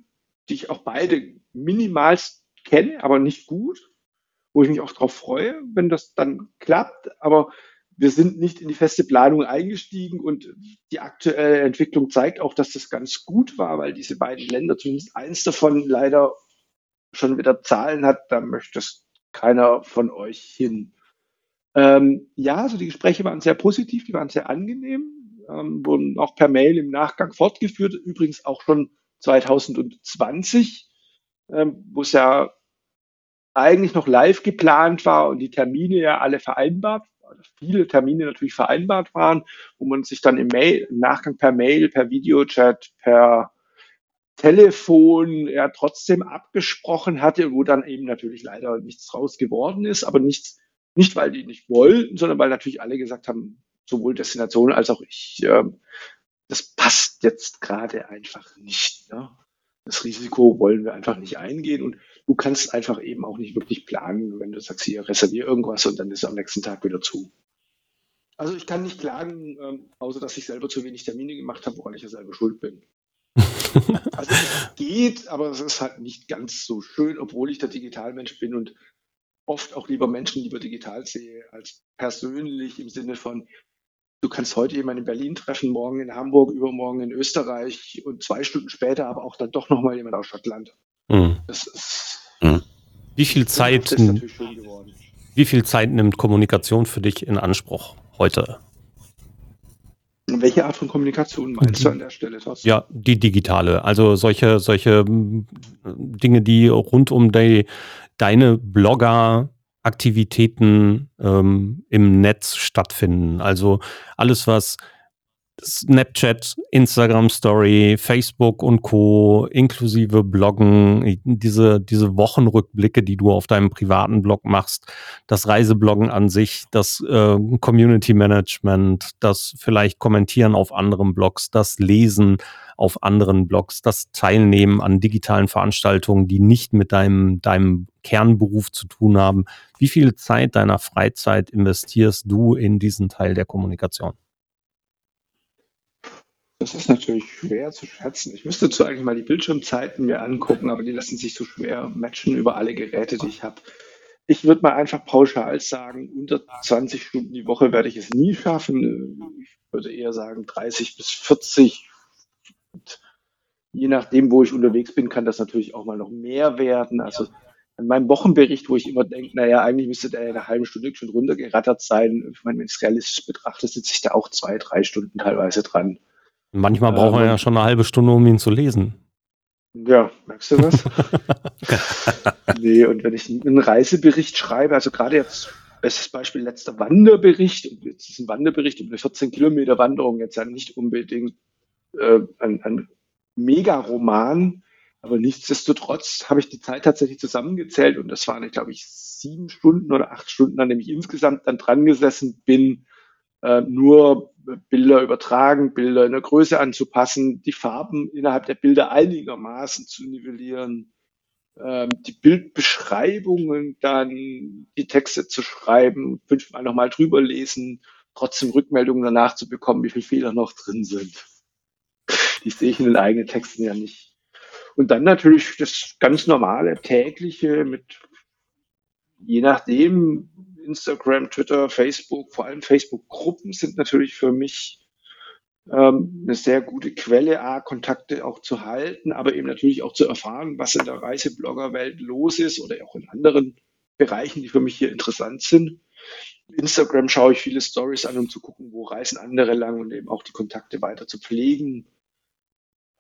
die ich auch beide minimalst kenne, aber nicht gut, wo ich mich auch darauf freue, wenn das dann klappt. Aber wir sind nicht in die feste Planung eingestiegen und die aktuelle Entwicklung zeigt auch, dass das ganz gut war, weil diese beiden Länder, zumindest eins davon, leider schon wieder Zahlen hat, da möchte es keiner von euch hin. Ähm, ja, also die Gespräche waren sehr positiv, die waren sehr angenehm, ähm, wurden auch per Mail im Nachgang fortgeführt, übrigens auch schon 2020, ähm, wo es ja eigentlich noch live geplant war und die Termine ja alle vereinbart viele Termine natürlich vereinbart waren, wo man sich dann im, Mail, im Nachgang per Mail, per Videochat, per Telefon ja trotzdem abgesprochen hatte, wo dann eben natürlich leider nichts draus geworden ist, aber nichts, nicht weil die nicht wollten, sondern weil natürlich alle gesagt haben, sowohl Destination als auch ich, äh, das passt jetzt gerade einfach nicht. Ne? Das Risiko wollen wir einfach nicht eingehen und du kannst einfach eben auch nicht wirklich planen, wenn du sagst, hier reservier irgendwas und dann ist es am nächsten Tag wieder zu. Also ich kann nicht klagen, ähm, außer dass ich selber zu wenig Termine gemacht habe, woran ich ja selber schuld bin. <laughs> also es geht, aber es ist halt nicht ganz so schön, obwohl ich der Digitalmensch bin und oft auch lieber Menschen lieber digital sehe als persönlich im Sinne von, du kannst heute jemanden in Berlin treffen, morgen in Hamburg, übermorgen in Österreich und zwei Stunden später aber auch dann doch nochmal jemand aus Schottland. Mhm. Das ist, mhm. Wie viel Zeit, wie viel Zeit nimmt Kommunikation für dich in Anspruch heute? Welche Art von Kommunikation meinst du an der Stelle, Thorsten? Ja, die digitale. Also solche, solche Dinge, die rund um die, deine Blogger Aktivitäten ähm, im Netz stattfinden. Also alles, was Snapchat, Instagram Story, Facebook und Co. inklusive Bloggen, diese, diese Wochenrückblicke, die du auf deinem privaten Blog machst, das Reisebloggen an sich, das äh, Community Management, das vielleicht Kommentieren auf anderen Blogs, das Lesen auf anderen Blogs, das Teilnehmen an digitalen Veranstaltungen, die nicht mit deinem, deinem Kernberuf zu tun haben. Wie viel Zeit deiner Freizeit investierst du in diesen Teil der Kommunikation? Das ist natürlich schwer zu schätzen. Ich müsste zu eigentlich mal die Bildschirmzeiten mir angucken, aber die lassen sich so schwer matchen über alle Geräte, die ich habe. ich würde mal einfach pauschal sagen, unter 20 Stunden die Woche werde ich es nie schaffen. Ich würde eher sagen 30 bis 40. Und je nachdem, wo ich unterwegs bin, kann das natürlich auch mal noch mehr werden. Also an meinem Wochenbericht, wo ich immer denke, naja, eigentlich müsste der eine halbe Stunde schon runtergerattert sein. Ich meine, wenn ich es realistisch betrachte, sitze ich da auch zwei, drei Stunden teilweise dran. Manchmal braucht man ähm, ja schon eine halbe Stunde, um ihn zu lesen. Ja, merkst du was? <laughs> nee, und wenn ich einen Reisebericht schreibe, also gerade jetzt, bestes Beispiel, letzter Wanderbericht, und jetzt ist ein Wanderbericht über eine 14 Kilometer Wanderung, jetzt ja nicht unbedingt äh, ein, ein Mega-Roman, aber nichtsdestotrotz habe ich die Zeit tatsächlich zusammengezählt und das waren, glaube ich, sieben Stunden oder acht Stunden, an dem ich insgesamt dann dran gesessen bin, äh, nur Bilder übertragen, Bilder in der Größe anzupassen, die Farben innerhalb der Bilder einigermaßen zu nivellieren, ähm, die Bildbeschreibungen dann, die Texte zu schreiben, fünfmal nochmal drüber lesen, trotzdem Rückmeldungen danach zu bekommen, wie viele Fehler noch drin sind. Die sehe ich in den eigenen Texten ja nicht. Und dann natürlich das ganz normale tägliche mit je nachdem, Instagram, Twitter, Facebook, vor allem Facebook-Gruppen sind natürlich für mich ähm, eine sehr gute Quelle, A, Kontakte auch zu halten, aber eben natürlich auch zu erfahren, was in der Reiseblogger-Welt los ist oder auch in anderen Bereichen, die für mich hier interessant sind. Instagram schaue ich viele Stories an, um zu gucken, wo reisen andere lang und eben auch die Kontakte weiter zu pflegen.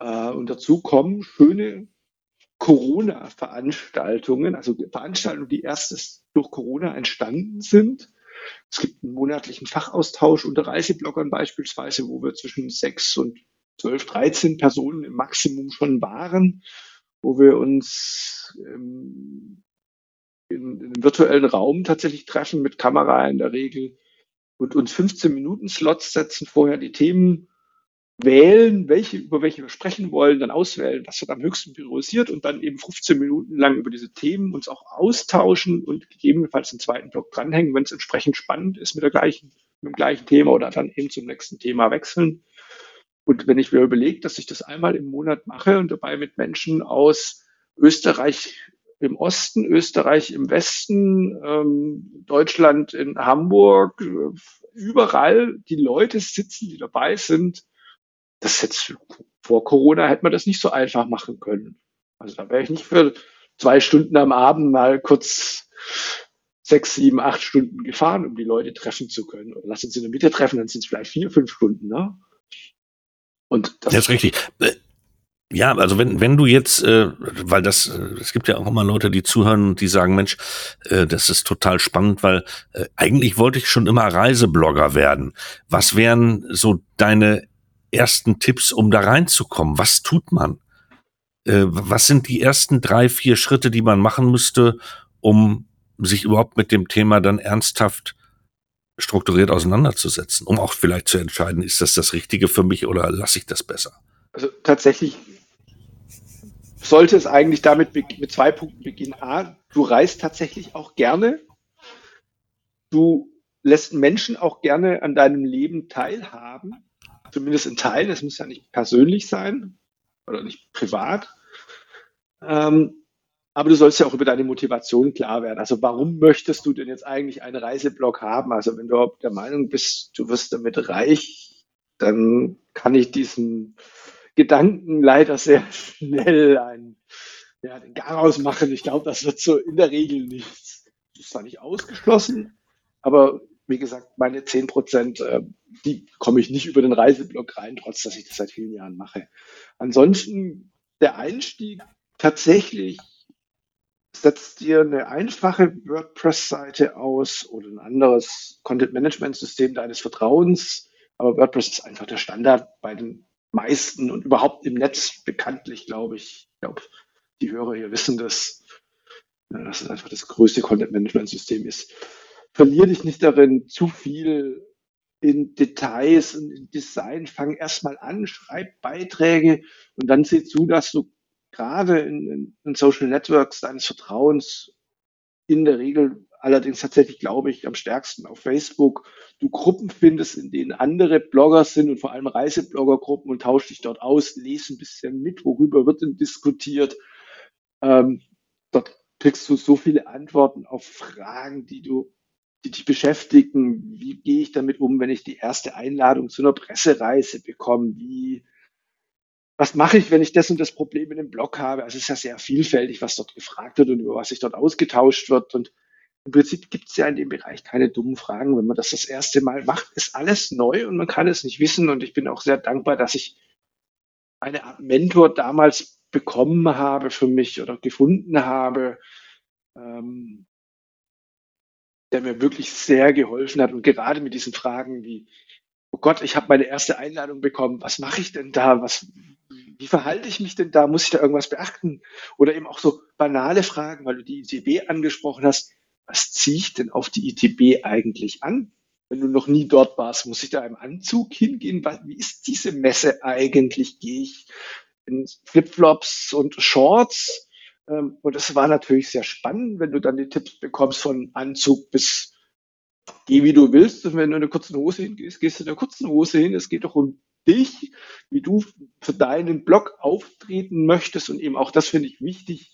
Äh, und dazu kommen schöne Corona-Veranstaltungen, also Veranstaltungen, die erst durch Corona entstanden sind. Es gibt einen monatlichen Fachaustausch unter Reisebloggern beispielsweise, wo wir zwischen sechs und zwölf, dreizehn Personen im Maximum schon waren, wo wir uns ähm, in, in einem virtuellen Raum tatsächlich treffen mit Kamera in der Regel und uns 15 Minuten Slots setzen, vorher die Themen wählen, welche, über welche wir sprechen wollen, dann auswählen, was wird am höchsten priorisiert und dann eben 15 Minuten lang über diese Themen uns auch austauschen und gegebenenfalls einen zweiten Block dranhängen, wenn es entsprechend spannend ist mit der gleichen, mit dem gleichen Thema oder dann eben zum nächsten Thema wechseln. Und wenn ich mir überlege, dass ich das einmal im Monat mache und dabei mit Menschen aus Österreich im Osten, Österreich im Westen, ähm, Deutschland in Hamburg, überall die Leute sitzen, die dabei sind, das jetzt vor Corona hätte man das nicht so einfach machen können. Also da wäre ich nicht für zwei Stunden am Abend mal kurz sechs, sieben, acht Stunden gefahren, um die Leute treffen zu können. Oder lass uns in der Mitte treffen, dann sind es vielleicht vier, fünf Stunden, ne? Und das, das ist richtig. Äh, ja, also wenn, wenn du jetzt, äh, weil das, äh, es gibt ja auch immer Leute, die zuhören und die sagen, Mensch, äh, das ist total spannend, weil äh, eigentlich wollte ich schon immer Reiseblogger werden. Was wären so deine ersten Tipps, um da reinzukommen? Was tut man? Äh, was sind die ersten drei, vier Schritte, die man machen müsste, um sich überhaupt mit dem Thema dann ernsthaft strukturiert auseinanderzusetzen, um auch vielleicht zu entscheiden, ist das das Richtige für mich oder lasse ich das besser? Also tatsächlich sollte es eigentlich damit mit zwei Punkten beginnen. A, du reist tatsächlich auch gerne. Du lässt Menschen auch gerne an deinem Leben teilhaben zumindest in Teilen, es muss ja nicht persönlich sein oder nicht privat. Ähm, aber du sollst ja auch über deine Motivation klar werden. Also warum möchtest du denn jetzt eigentlich einen Reiseblog haben? Also wenn du der Meinung bist, du wirst damit reich, dann kann ich diesen Gedanken leider sehr schnell ein, ja, den Garaus machen. Ich glaube, das wird so in der Regel nichts. Das ist zwar nicht ausgeschlossen, aber wie gesagt, meine 10 Prozent, äh, die komme ich nicht über den Reiseblog rein, trotz dass ich das seit vielen Jahren mache. Ansonsten der Einstieg tatsächlich setzt dir eine einfache WordPress-Seite aus oder ein anderes Content-Management-System deines Vertrauens. Aber WordPress ist einfach der Standard bei den meisten und überhaupt im Netz bekanntlich, glaube ich. Ich glaube, die Hörer hier wissen das, dass es einfach das größte Content-Management-System ist verliere dich nicht darin, zu viel in Details und in Design. Fang erstmal an, schreib Beiträge und dann sieh zu, dass du gerade in, in, Social Networks deines Vertrauens in der Regel allerdings tatsächlich, glaube ich, am stärksten auf Facebook, du Gruppen findest, in denen andere Blogger sind und vor allem Reisebloggergruppen und tausch dich dort aus, lese ein bisschen mit, worüber wird denn diskutiert. Ähm, dort kriegst du so viele Antworten auf Fragen, die du, die dich beschäftigen. Wie gehe ich damit um, wenn ich die erste Einladung zu einer Pressereise bekomme? Wie, was mache ich, wenn ich das und das Problem in dem Blog habe? Also es ist ja sehr vielfältig, was dort gefragt wird und über was sich dort ausgetauscht wird. Und im Prinzip gibt es ja in dem Bereich keine dummen Fragen. Wenn man das das erste Mal macht, ist alles neu und man kann es nicht wissen. Und ich bin auch sehr dankbar, dass ich eine Art Mentor damals bekommen habe für mich oder gefunden habe, ähm, der mir wirklich sehr geholfen hat. Und gerade mit diesen Fragen wie, oh Gott, ich habe meine erste Einladung bekommen, was mache ich denn da? Was, wie verhalte ich mich denn da? Muss ich da irgendwas beachten? Oder eben auch so banale Fragen, weil du die ITB angesprochen hast. Was ziehe ich denn auf die ITB eigentlich an? Wenn du noch nie dort warst, muss ich da im Anzug hingehen? Wie ist diese Messe eigentlich? Gehe ich in Flipflops und Shorts? Ähm, und es war natürlich sehr spannend, wenn du dann die Tipps bekommst von Anzug bis geh wie du willst. Und wenn du in einer kurzen Hose hingehst, gehst du in einer kurzen Hose hin. Es geht doch um dich, wie du für deinen Blog auftreten möchtest. Und eben auch das finde ich wichtig.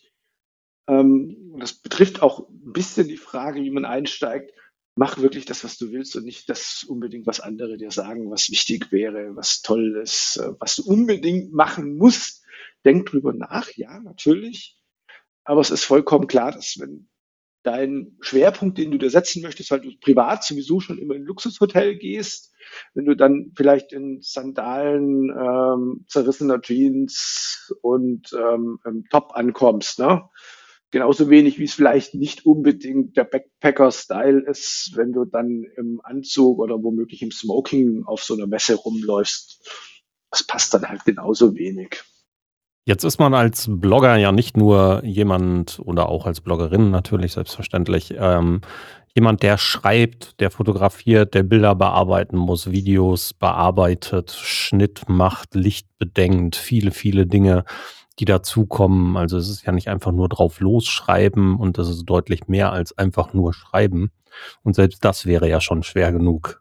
Ähm, und das betrifft auch ein bisschen die Frage, wie man einsteigt. Mach wirklich das, was du willst und nicht das unbedingt, was andere dir sagen, was wichtig wäre, was toll ist, äh, was du unbedingt machen musst. Denk drüber nach, ja, natürlich. Aber es ist vollkommen klar, dass wenn dein Schwerpunkt, den du da setzen möchtest, weil du privat sowieso schon immer in ein Luxushotel gehst, wenn du dann vielleicht in Sandalen, ähm, zerrissener Jeans und ähm, Top ankommst, ne? Genauso wenig, wie es vielleicht nicht unbedingt der Backpacker-Style ist, wenn du dann im Anzug oder womöglich im Smoking auf so einer Messe rumläufst. Das passt dann halt genauso wenig. Jetzt ist man als Blogger ja nicht nur jemand oder auch als Bloggerin natürlich selbstverständlich ähm, jemand, der schreibt, der fotografiert, der Bilder bearbeiten muss, Videos bearbeitet, Schnitt macht, Licht bedenkt, viele, viele Dinge, die dazukommen. Also es ist ja nicht einfach nur drauf losschreiben und das ist deutlich mehr als einfach nur schreiben. Und selbst das wäre ja schon schwer genug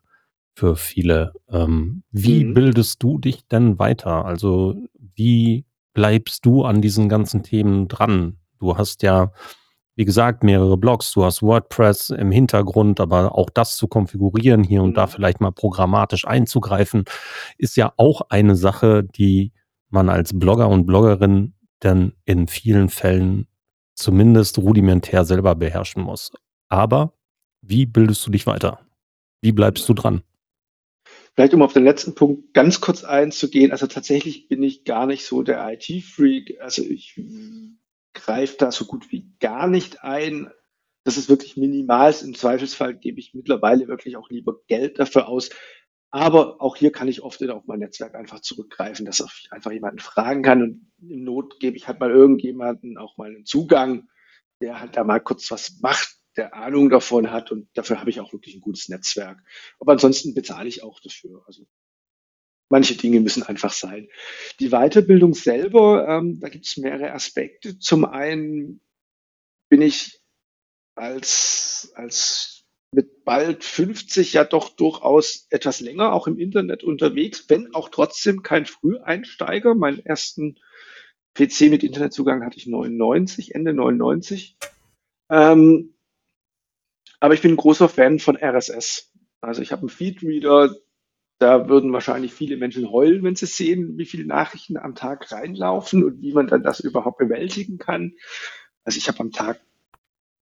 für viele. Ähm, wie mhm. bildest du dich denn weiter? Also wie bleibst du an diesen ganzen Themen dran? Du hast ja, wie gesagt, mehrere Blogs, du hast WordPress im Hintergrund, aber auch das zu konfigurieren hier und da mhm. vielleicht mal programmatisch einzugreifen, ist ja auch eine Sache, die man als Blogger und Bloggerin dann in vielen Fällen zumindest rudimentär selber beherrschen muss. Aber wie bildest du dich weiter? Wie bleibst du dran? Vielleicht um auf den letzten Punkt ganz kurz einzugehen. Also tatsächlich bin ich gar nicht so der IT-Freak. Also ich greife da so gut wie gar nicht ein. Das ist wirklich minimal. Im Zweifelsfall gebe ich mittlerweile wirklich auch lieber Geld dafür aus. Aber auch hier kann ich oft auf mein Netzwerk einfach zurückgreifen, dass ich einfach jemanden fragen kann. Und im Not gebe ich halt mal irgendjemanden auch mal einen Zugang, der halt da mal kurz was macht der Ahnung davon hat und dafür habe ich auch wirklich ein gutes Netzwerk. Aber ansonsten bezahle ich auch dafür. Also manche Dinge müssen einfach sein. Die Weiterbildung selber, ähm, da gibt es mehrere Aspekte. Zum einen bin ich als, als mit bald 50 ja doch durchaus etwas länger auch im Internet unterwegs, wenn auch trotzdem kein Früheinsteiger. Meinen ersten PC mit Internetzugang hatte ich 99, Ende 99. Ähm, aber ich bin ein großer Fan von RSS. Also ich habe einen Feedreader, da würden wahrscheinlich viele Menschen heulen, wenn sie sehen, wie viele Nachrichten am Tag reinlaufen und wie man dann das überhaupt bewältigen kann. Also ich habe am Tag,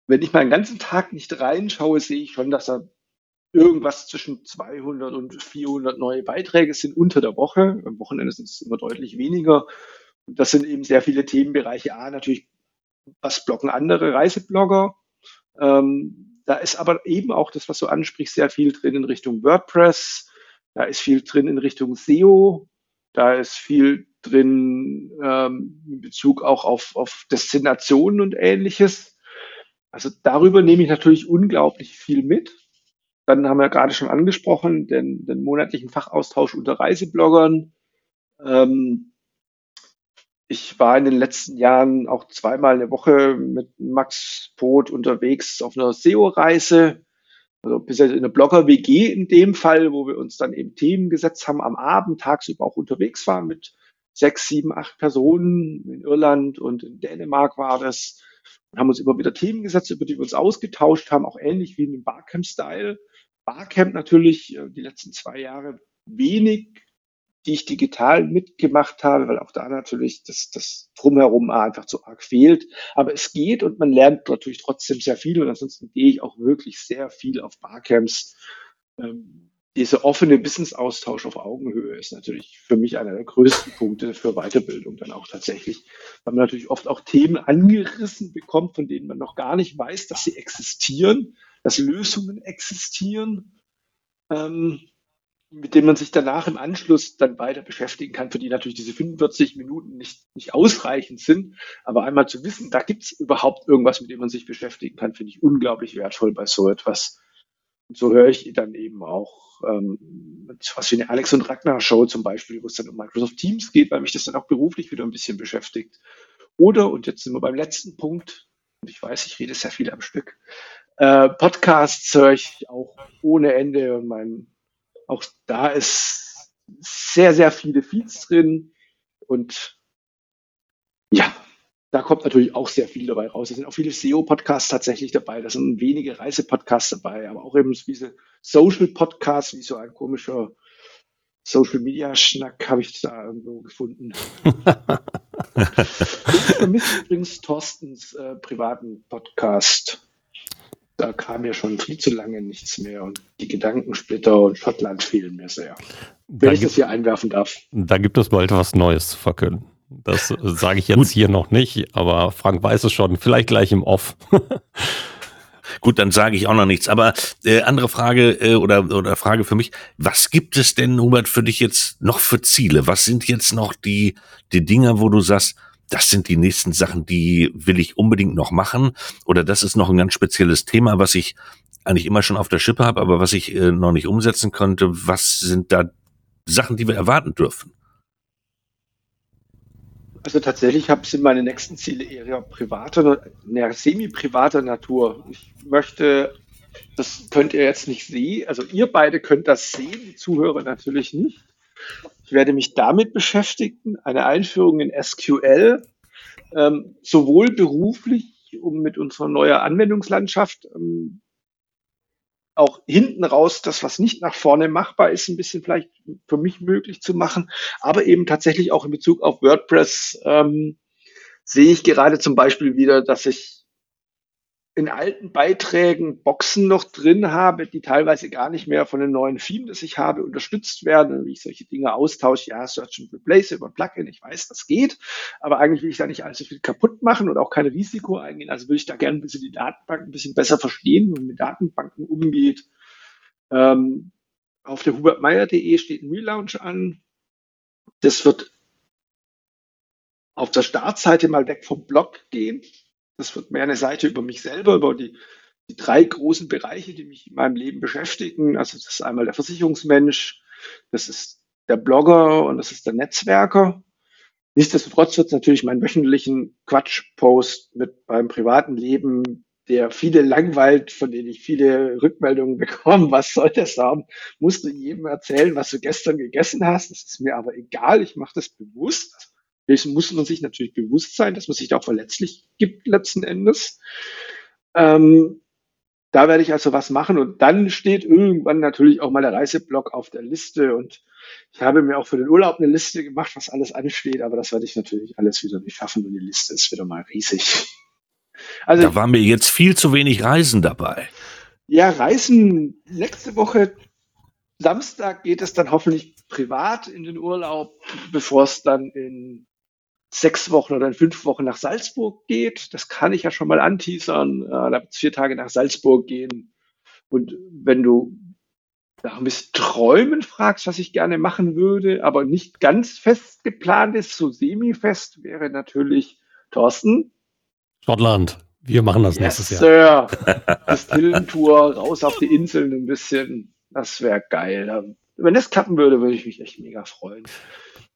wenn ich mal einen ganzen Tag nicht reinschaue, sehe ich schon, dass da irgendwas zwischen 200 und 400 neue Beiträge sind unter der Woche. Am Wochenende sind es immer deutlich weniger. Und das sind eben sehr viele Themenbereiche. A, natürlich, was blocken andere Reiseblogger? Ähm, da ist aber eben auch das, was du ansprichst, sehr viel drin in Richtung WordPress. Da ist viel drin in Richtung SEO. Da ist viel drin ähm, in Bezug auch auf, auf Destinationen und ähnliches. Also darüber nehme ich natürlich unglaublich viel mit. Dann haben wir gerade schon angesprochen, den, den monatlichen Fachaustausch unter Reisebloggern. Ähm, ich war in den letzten Jahren auch zweimal eine Woche mit Max Poth unterwegs auf einer SEO-Reise. Also bisher in einer Blogger-WG in dem Fall, wo wir uns dann eben Themen gesetzt haben, am Abend, tagsüber auch unterwegs waren mit sechs, sieben, acht Personen. In Irland und in Dänemark war das. haben uns immer wieder Themen gesetzt, über die wir uns ausgetauscht haben, auch ähnlich wie in dem Barcamp-Style. Barcamp natürlich äh, die letzten zwei Jahre wenig, die ich digital mitgemacht habe, weil auch da natürlich das, das Drumherum einfach zu arg fehlt. Aber es geht und man lernt natürlich trotzdem sehr viel und ansonsten gehe ich auch wirklich sehr viel auf Barcamps. Ähm, dieser offene Wissensaustausch auf Augenhöhe ist natürlich für mich einer der größten Punkte für Weiterbildung dann auch tatsächlich, weil man natürlich oft auch Themen angerissen bekommt, von denen man noch gar nicht weiß, dass sie existieren, dass Lösungen existieren, ähm, mit denen man sich danach im Anschluss dann weiter beschäftigen kann, für die natürlich diese 45 Minuten nicht, nicht ausreichend sind. Aber einmal zu wissen, da gibt es überhaupt irgendwas, mit dem man sich beschäftigen kann, finde ich unglaublich wertvoll bei so etwas. Und so höre ich dann eben auch ähm, was wie eine Alex und Ragnar Show zum Beispiel, wo es dann um Microsoft Teams geht, weil mich das dann auch beruflich wieder ein bisschen beschäftigt. Oder, und jetzt sind wir beim letzten Punkt, und ich weiß, ich rede sehr viel am Stück, äh, Podcasts höre ich auch ohne Ende und mein, auch da ist sehr, sehr viele Feeds drin und ja, da kommt natürlich auch sehr viel dabei raus. Es sind auch viele SEO-Podcasts tatsächlich dabei. Da sind wenige Reisepodcasts dabei, aber auch eben diese Social-Podcasts, wie so ein komischer Social-Media-Schnack habe ich da irgendwo gefunden. <laughs> ich vermisse übrigens Thorstens äh, privaten Podcast. Da kam ja schon viel zu lange nichts mehr und die Gedankensplitter und Schottland fehlen mir sehr. Wenn da ich das hier einwerfen darf. Da gibt es bald was Neues zu verkünden. Das sage ich jetzt hier noch nicht, aber Frank weiß es schon. Vielleicht gleich im Off. <laughs> Gut, dann sage ich auch noch nichts. Aber äh, andere Frage äh, oder, oder Frage für mich. Was gibt es denn, Hubert, für dich jetzt noch für Ziele? Was sind jetzt noch die, die Dinge, wo du sagst, das sind die nächsten Sachen, die will ich unbedingt noch machen? Oder das ist noch ein ganz spezielles Thema, was ich eigentlich immer schon auf der Schippe habe, aber was ich äh, noch nicht umsetzen konnte. Was sind da Sachen, die wir erwarten dürfen? Also tatsächlich habe sind meine nächsten Ziele eher privater, semi-privater Natur. Ich möchte, das könnt ihr jetzt nicht sehen, also ihr beide könnt das sehen, die Zuhörer natürlich nicht. Ich werde mich damit beschäftigen, eine Einführung in SQL, ähm, sowohl beruflich, um mit unserer neuen Anwendungslandschaft ähm, auch hinten raus das, was nicht nach vorne machbar ist, ein bisschen vielleicht für mich möglich zu machen. Aber eben tatsächlich auch in Bezug auf WordPress ähm, sehe ich gerade zum Beispiel wieder, dass ich in alten Beiträgen Boxen noch drin habe, die teilweise gar nicht mehr von den neuen Theme, das ich habe, unterstützt werden, wie ich solche Dinge austausche. Ja, Search and Replace über Plugin, ich weiß, das geht, aber eigentlich will ich da nicht allzu viel kaputt machen und auch kein Risiko eingehen. Also will ich da gerne ein bisschen die Datenbank ein bisschen besser verstehen, wie man mit Datenbanken umgeht. Ähm, auf der hubertmeier.de steht ein Relaunch an. Das wird auf der Startseite mal weg vom Blog gehen das wird mehr eine Seite über mich selber, über die, die drei großen Bereiche, die mich in meinem Leben beschäftigen. Also das ist einmal der Versicherungsmensch, das ist der Blogger und das ist der Netzwerker. Nichtsdestotrotz wird es natürlich meinen wöchentlichen Quatsch-Post mit meinem privaten Leben, der viele langweilt, von denen ich viele Rückmeldungen <laughs> bekomme. Was soll das haben? Musst du jedem erzählen, was du gestern gegessen hast? Das ist mir aber egal. Ich mache das bewusst. Dessen muss man sich natürlich bewusst sein, dass man sich da auch verletzlich gibt letzten Endes. Ähm, da werde ich also was machen und dann steht irgendwann natürlich auch mal der Reiseblock auf der Liste und ich habe mir auch für den Urlaub eine Liste gemacht, was alles ansteht, aber das werde ich natürlich alles wieder nicht schaffen und die Liste ist wieder mal riesig. Also, da waren mir jetzt viel zu wenig Reisen dabei. Ja, Reisen nächste Woche Samstag geht es dann hoffentlich privat in den Urlaub, bevor es dann in sechs Wochen oder in fünf Wochen nach Salzburg geht. Das kann ich ja schon mal anteasern. Da wird es vier Tage nach Salzburg gehen. Und wenn du nach ein bisschen Träumen fragst, was ich gerne machen würde, aber nicht ganz fest geplant ist, so semi-fest, wäre natürlich Thorsten. Schottland. Wir machen das yes, nächstes Jahr. Sir. <laughs> Distillentour, raus auf die Inseln ein bisschen. Das wäre geil. Wenn das klappen würde, würde ich mich echt mega freuen.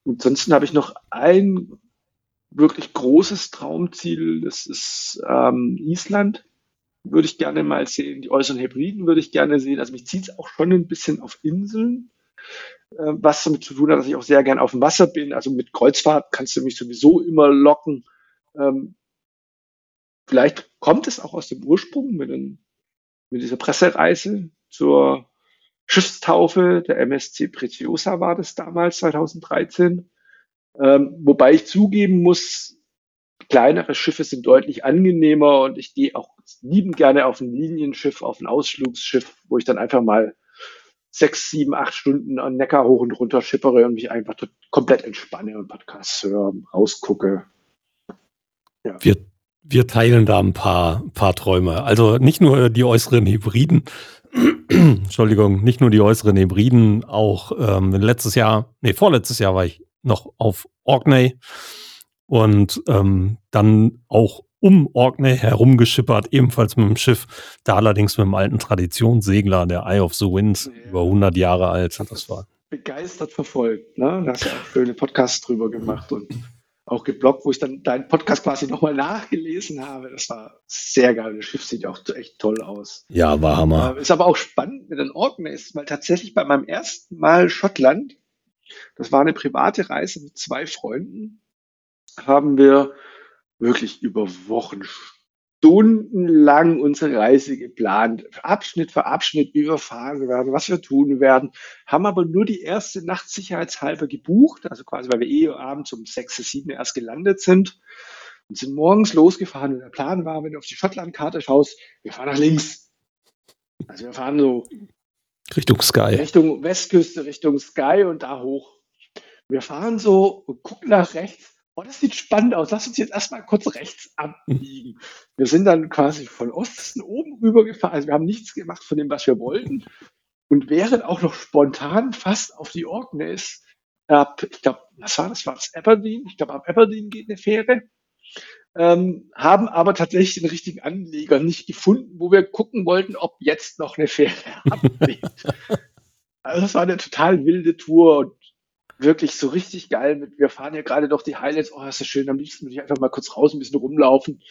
Und ansonsten habe ich noch ein wirklich großes Traumziel, das ist ähm, Island. Würde ich gerne mal sehen. Die äußeren Hebriden würde ich gerne sehen. Also mich zieht es auch schon ein bisschen auf Inseln, äh, was damit zu tun hat, dass ich auch sehr gern auf dem Wasser bin. Also mit Kreuzfahrt kannst du mich sowieso immer locken. Ähm, vielleicht kommt es auch aus dem Ursprung mit, den, mit dieser Pressereise zur Schiffstaufe der MSC Preciosa war das damals, 2013. Ähm, wobei ich zugeben muss, kleinere Schiffe sind deutlich angenehmer und ich gehe auch lieben gerne auf ein Linienschiff, auf ein Ausflugsschiff, wo ich dann einfach mal sechs, sieben, acht Stunden an Neckar hoch und runter schippere und mich einfach komplett entspanne und Podcasts höre, rausgucke. Ja. Wir, wir teilen da ein paar, paar Träume. Also nicht nur die äußeren Hybriden, <clears throat> Entschuldigung, nicht nur die äußeren Hybriden, auch ähm, letztes Jahr, nee, vorletztes Jahr war ich noch auf Orkney und ähm, dann auch um Orkney herumgeschippert, ebenfalls mit dem Schiff, da allerdings mit dem alten Traditionssegler, der Eye of the Wind, ja. über 100 Jahre alt. Das war begeistert verfolgt. Ne? Da hast du auch schöne Podcasts drüber gemacht und auch geblockt, wo ich dann deinen Podcast quasi nochmal nachgelesen habe. Das war sehr geil. Das Schiff sieht auch echt toll aus. Ja, war Hammer. Äh, ist aber auch spannend mit den Orkneys, weil tatsächlich bei meinem ersten Mal Schottland, das war eine private Reise mit zwei Freunden, haben wir wirklich über Wochen, stundenlang unsere Reise geplant, Abschnitt für Abschnitt, wie wir fahren werden, was wir tun werden, haben aber nur die erste Nacht sicherheitshalber gebucht, also quasi, weil wir eh abends um sechs, sieben erst gelandet sind. Und sind morgens losgefahren und der Plan war, wenn du auf die Schottlandkarte schaust, wir fahren nach links. Also wir fahren so Richtung Sky. Richtung Westküste, Richtung Sky und da hoch. Wir fahren so und gucken nach rechts oh, das sieht spannend aus, lass uns jetzt erstmal kurz rechts abbiegen. <laughs> Wir sind dann quasi von Osten oben rüber gefahren, also wir haben nichts gemacht von dem, was wir wollten und wären auch noch spontan fast auf die Orkneys ab, ich glaube, was war das, war das Aberdeen? Ich glaube, ab Aberdeen geht eine Fähre. Ähm, haben aber tatsächlich den richtigen Anleger nicht gefunden, wo wir gucken wollten, ob jetzt noch eine Fähre <laughs> ablegt. also das war eine total wilde Tour und wirklich so richtig geil mit, wir fahren ja gerade doch die Highlights, oh, ist das schön, am liebsten würde ich einfach mal kurz raus, ein bisschen rumlaufen.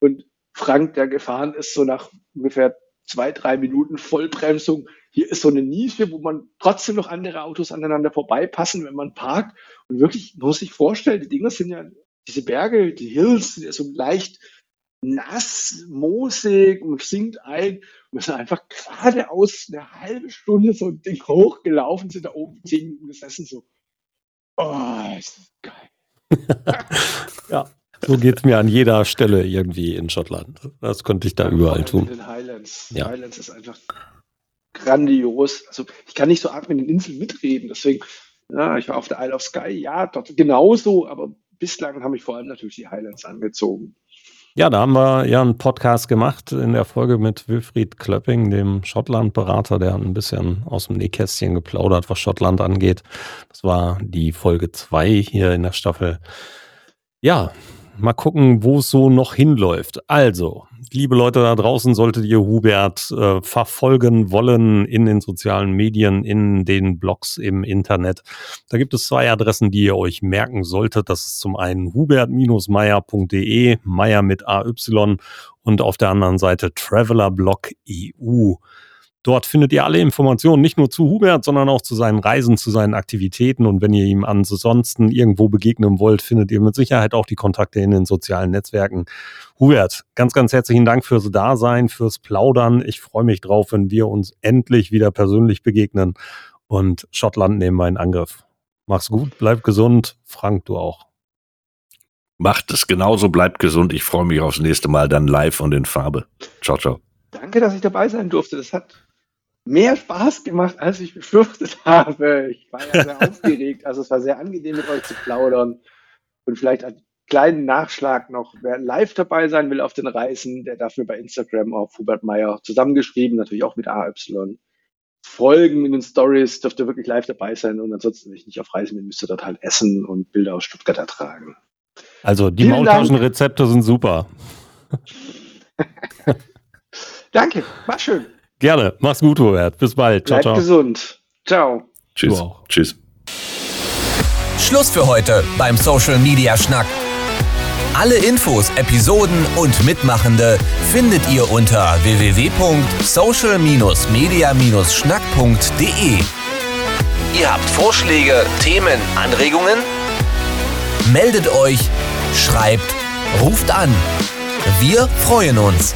Und Frank, der gefahren ist, so nach ungefähr zwei, drei Minuten Vollbremsung, hier ist so eine Nische, wo man trotzdem noch andere Autos aneinander vorbeipassen, wenn man parkt. Und wirklich, man muss sich vorstellen, die Dinger sind ja, diese Berge, die Hills, sind so leicht nass, moosig und sinkt ein. Und wir sind einfach geradeaus eine halbe Stunde so ein Ding hochgelaufen, sind da oben zehn Minuten gesessen, so, Oh, ist das geil. <laughs> ja, so geht es mir an jeder Stelle irgendwie in Schottland. Das könnte ich da überall tun. In den Highlands. Ja. Highlands ist einfach grandios. Also ich kann nicht so arg mit den Inseln mitreden, deswegen, ja, ich war auf der Isle of Skye, ja, dort genauso, aber bislang habe ich vor allem natürlich die Highlands angezogen. Ja, da haben wir ja einen Podcast gemacht in der Folge mit Wilfried Klöpping, dem Schottland-Berater, der hat ein bisschen aus dem Nähkästchen geplaudert, was Schottland angeht. Das war die Folge 2 hier in der Staffel. Ja, mal gucken, wo es so noch hinläuft. Also, liebe Leute da draußen, solltet ihr Hubert äh, verfolgen wollen in den sozialen Medien, in den Blogs im Internet. Da gibt es zwei Adressen, die ihr euch merken solltet. Das ist zum einen hubert-meier.de, Meier mit AY und auf der anderen Seite Travelerblog EU. Dort findet ihr alle Informationen, nicht nur zu Hubert, sondern auch zu seinen Reisen, zu seinen Aktivitäten. Und wenn ihr ihm ansonsten irgendwo begegnen wollt, findet ihr mit Sicherheit auch die Kontakte in den sozialen Netzwerken. Hubert, ganz, ganz herzlichen Dank fürs Dasein, fürs Plaudern. Ich freue mich drauf, wenn wir uns endlich wieder persönlich begegnen. Und Schottland nehmen wir in Angriff. Mach's gut, bleib gesund. Frank, du auch. Macht es genauso, bleibt gesund. Ich freue mich aufs nächste Mal dann live und in Farbe. Ciao, ciao. Danke, dass ich dabei sein durfte. Das hat mehr Spaß gemacht, als ich befürchtet <laughs> habe. Ich war ja sehr <laughs> aufgeregt. Also es war sehr angenehm, mit euch zu plaudern. Und vielleicht einen kleinen Nachschlag noch. Wer live dabei sein will auf den Reisen, der darf mir bei Instagram auf Hubert Meyer zusammengeschrieben, natürlich auch mit AY. Folgen in den Stories, dürft ihr wirklich live dabei sein. Und ansonsten, wenn ich nicht auf Reisen bin, müsst ihr dort halt essen und Bilder aus Stuttgart ertragen. Also die Maultaschenrezepte sind super. <laughs> Danke, war schön. Gerne. Mach's gut, Robert. Bis bald. Ciao, Bleib ciao. gesund. Ciao. Tschüss. Tschüss. Schluss für heute beim Social Media Schnack. Alle Infos, Episoden und Mitmachende findet ihr unter www.social-media-schnack.de. Ihr habt Vorschläge, Themen, Anregungen? Meldet euch, schreibt, ruft an Wir freuen uns.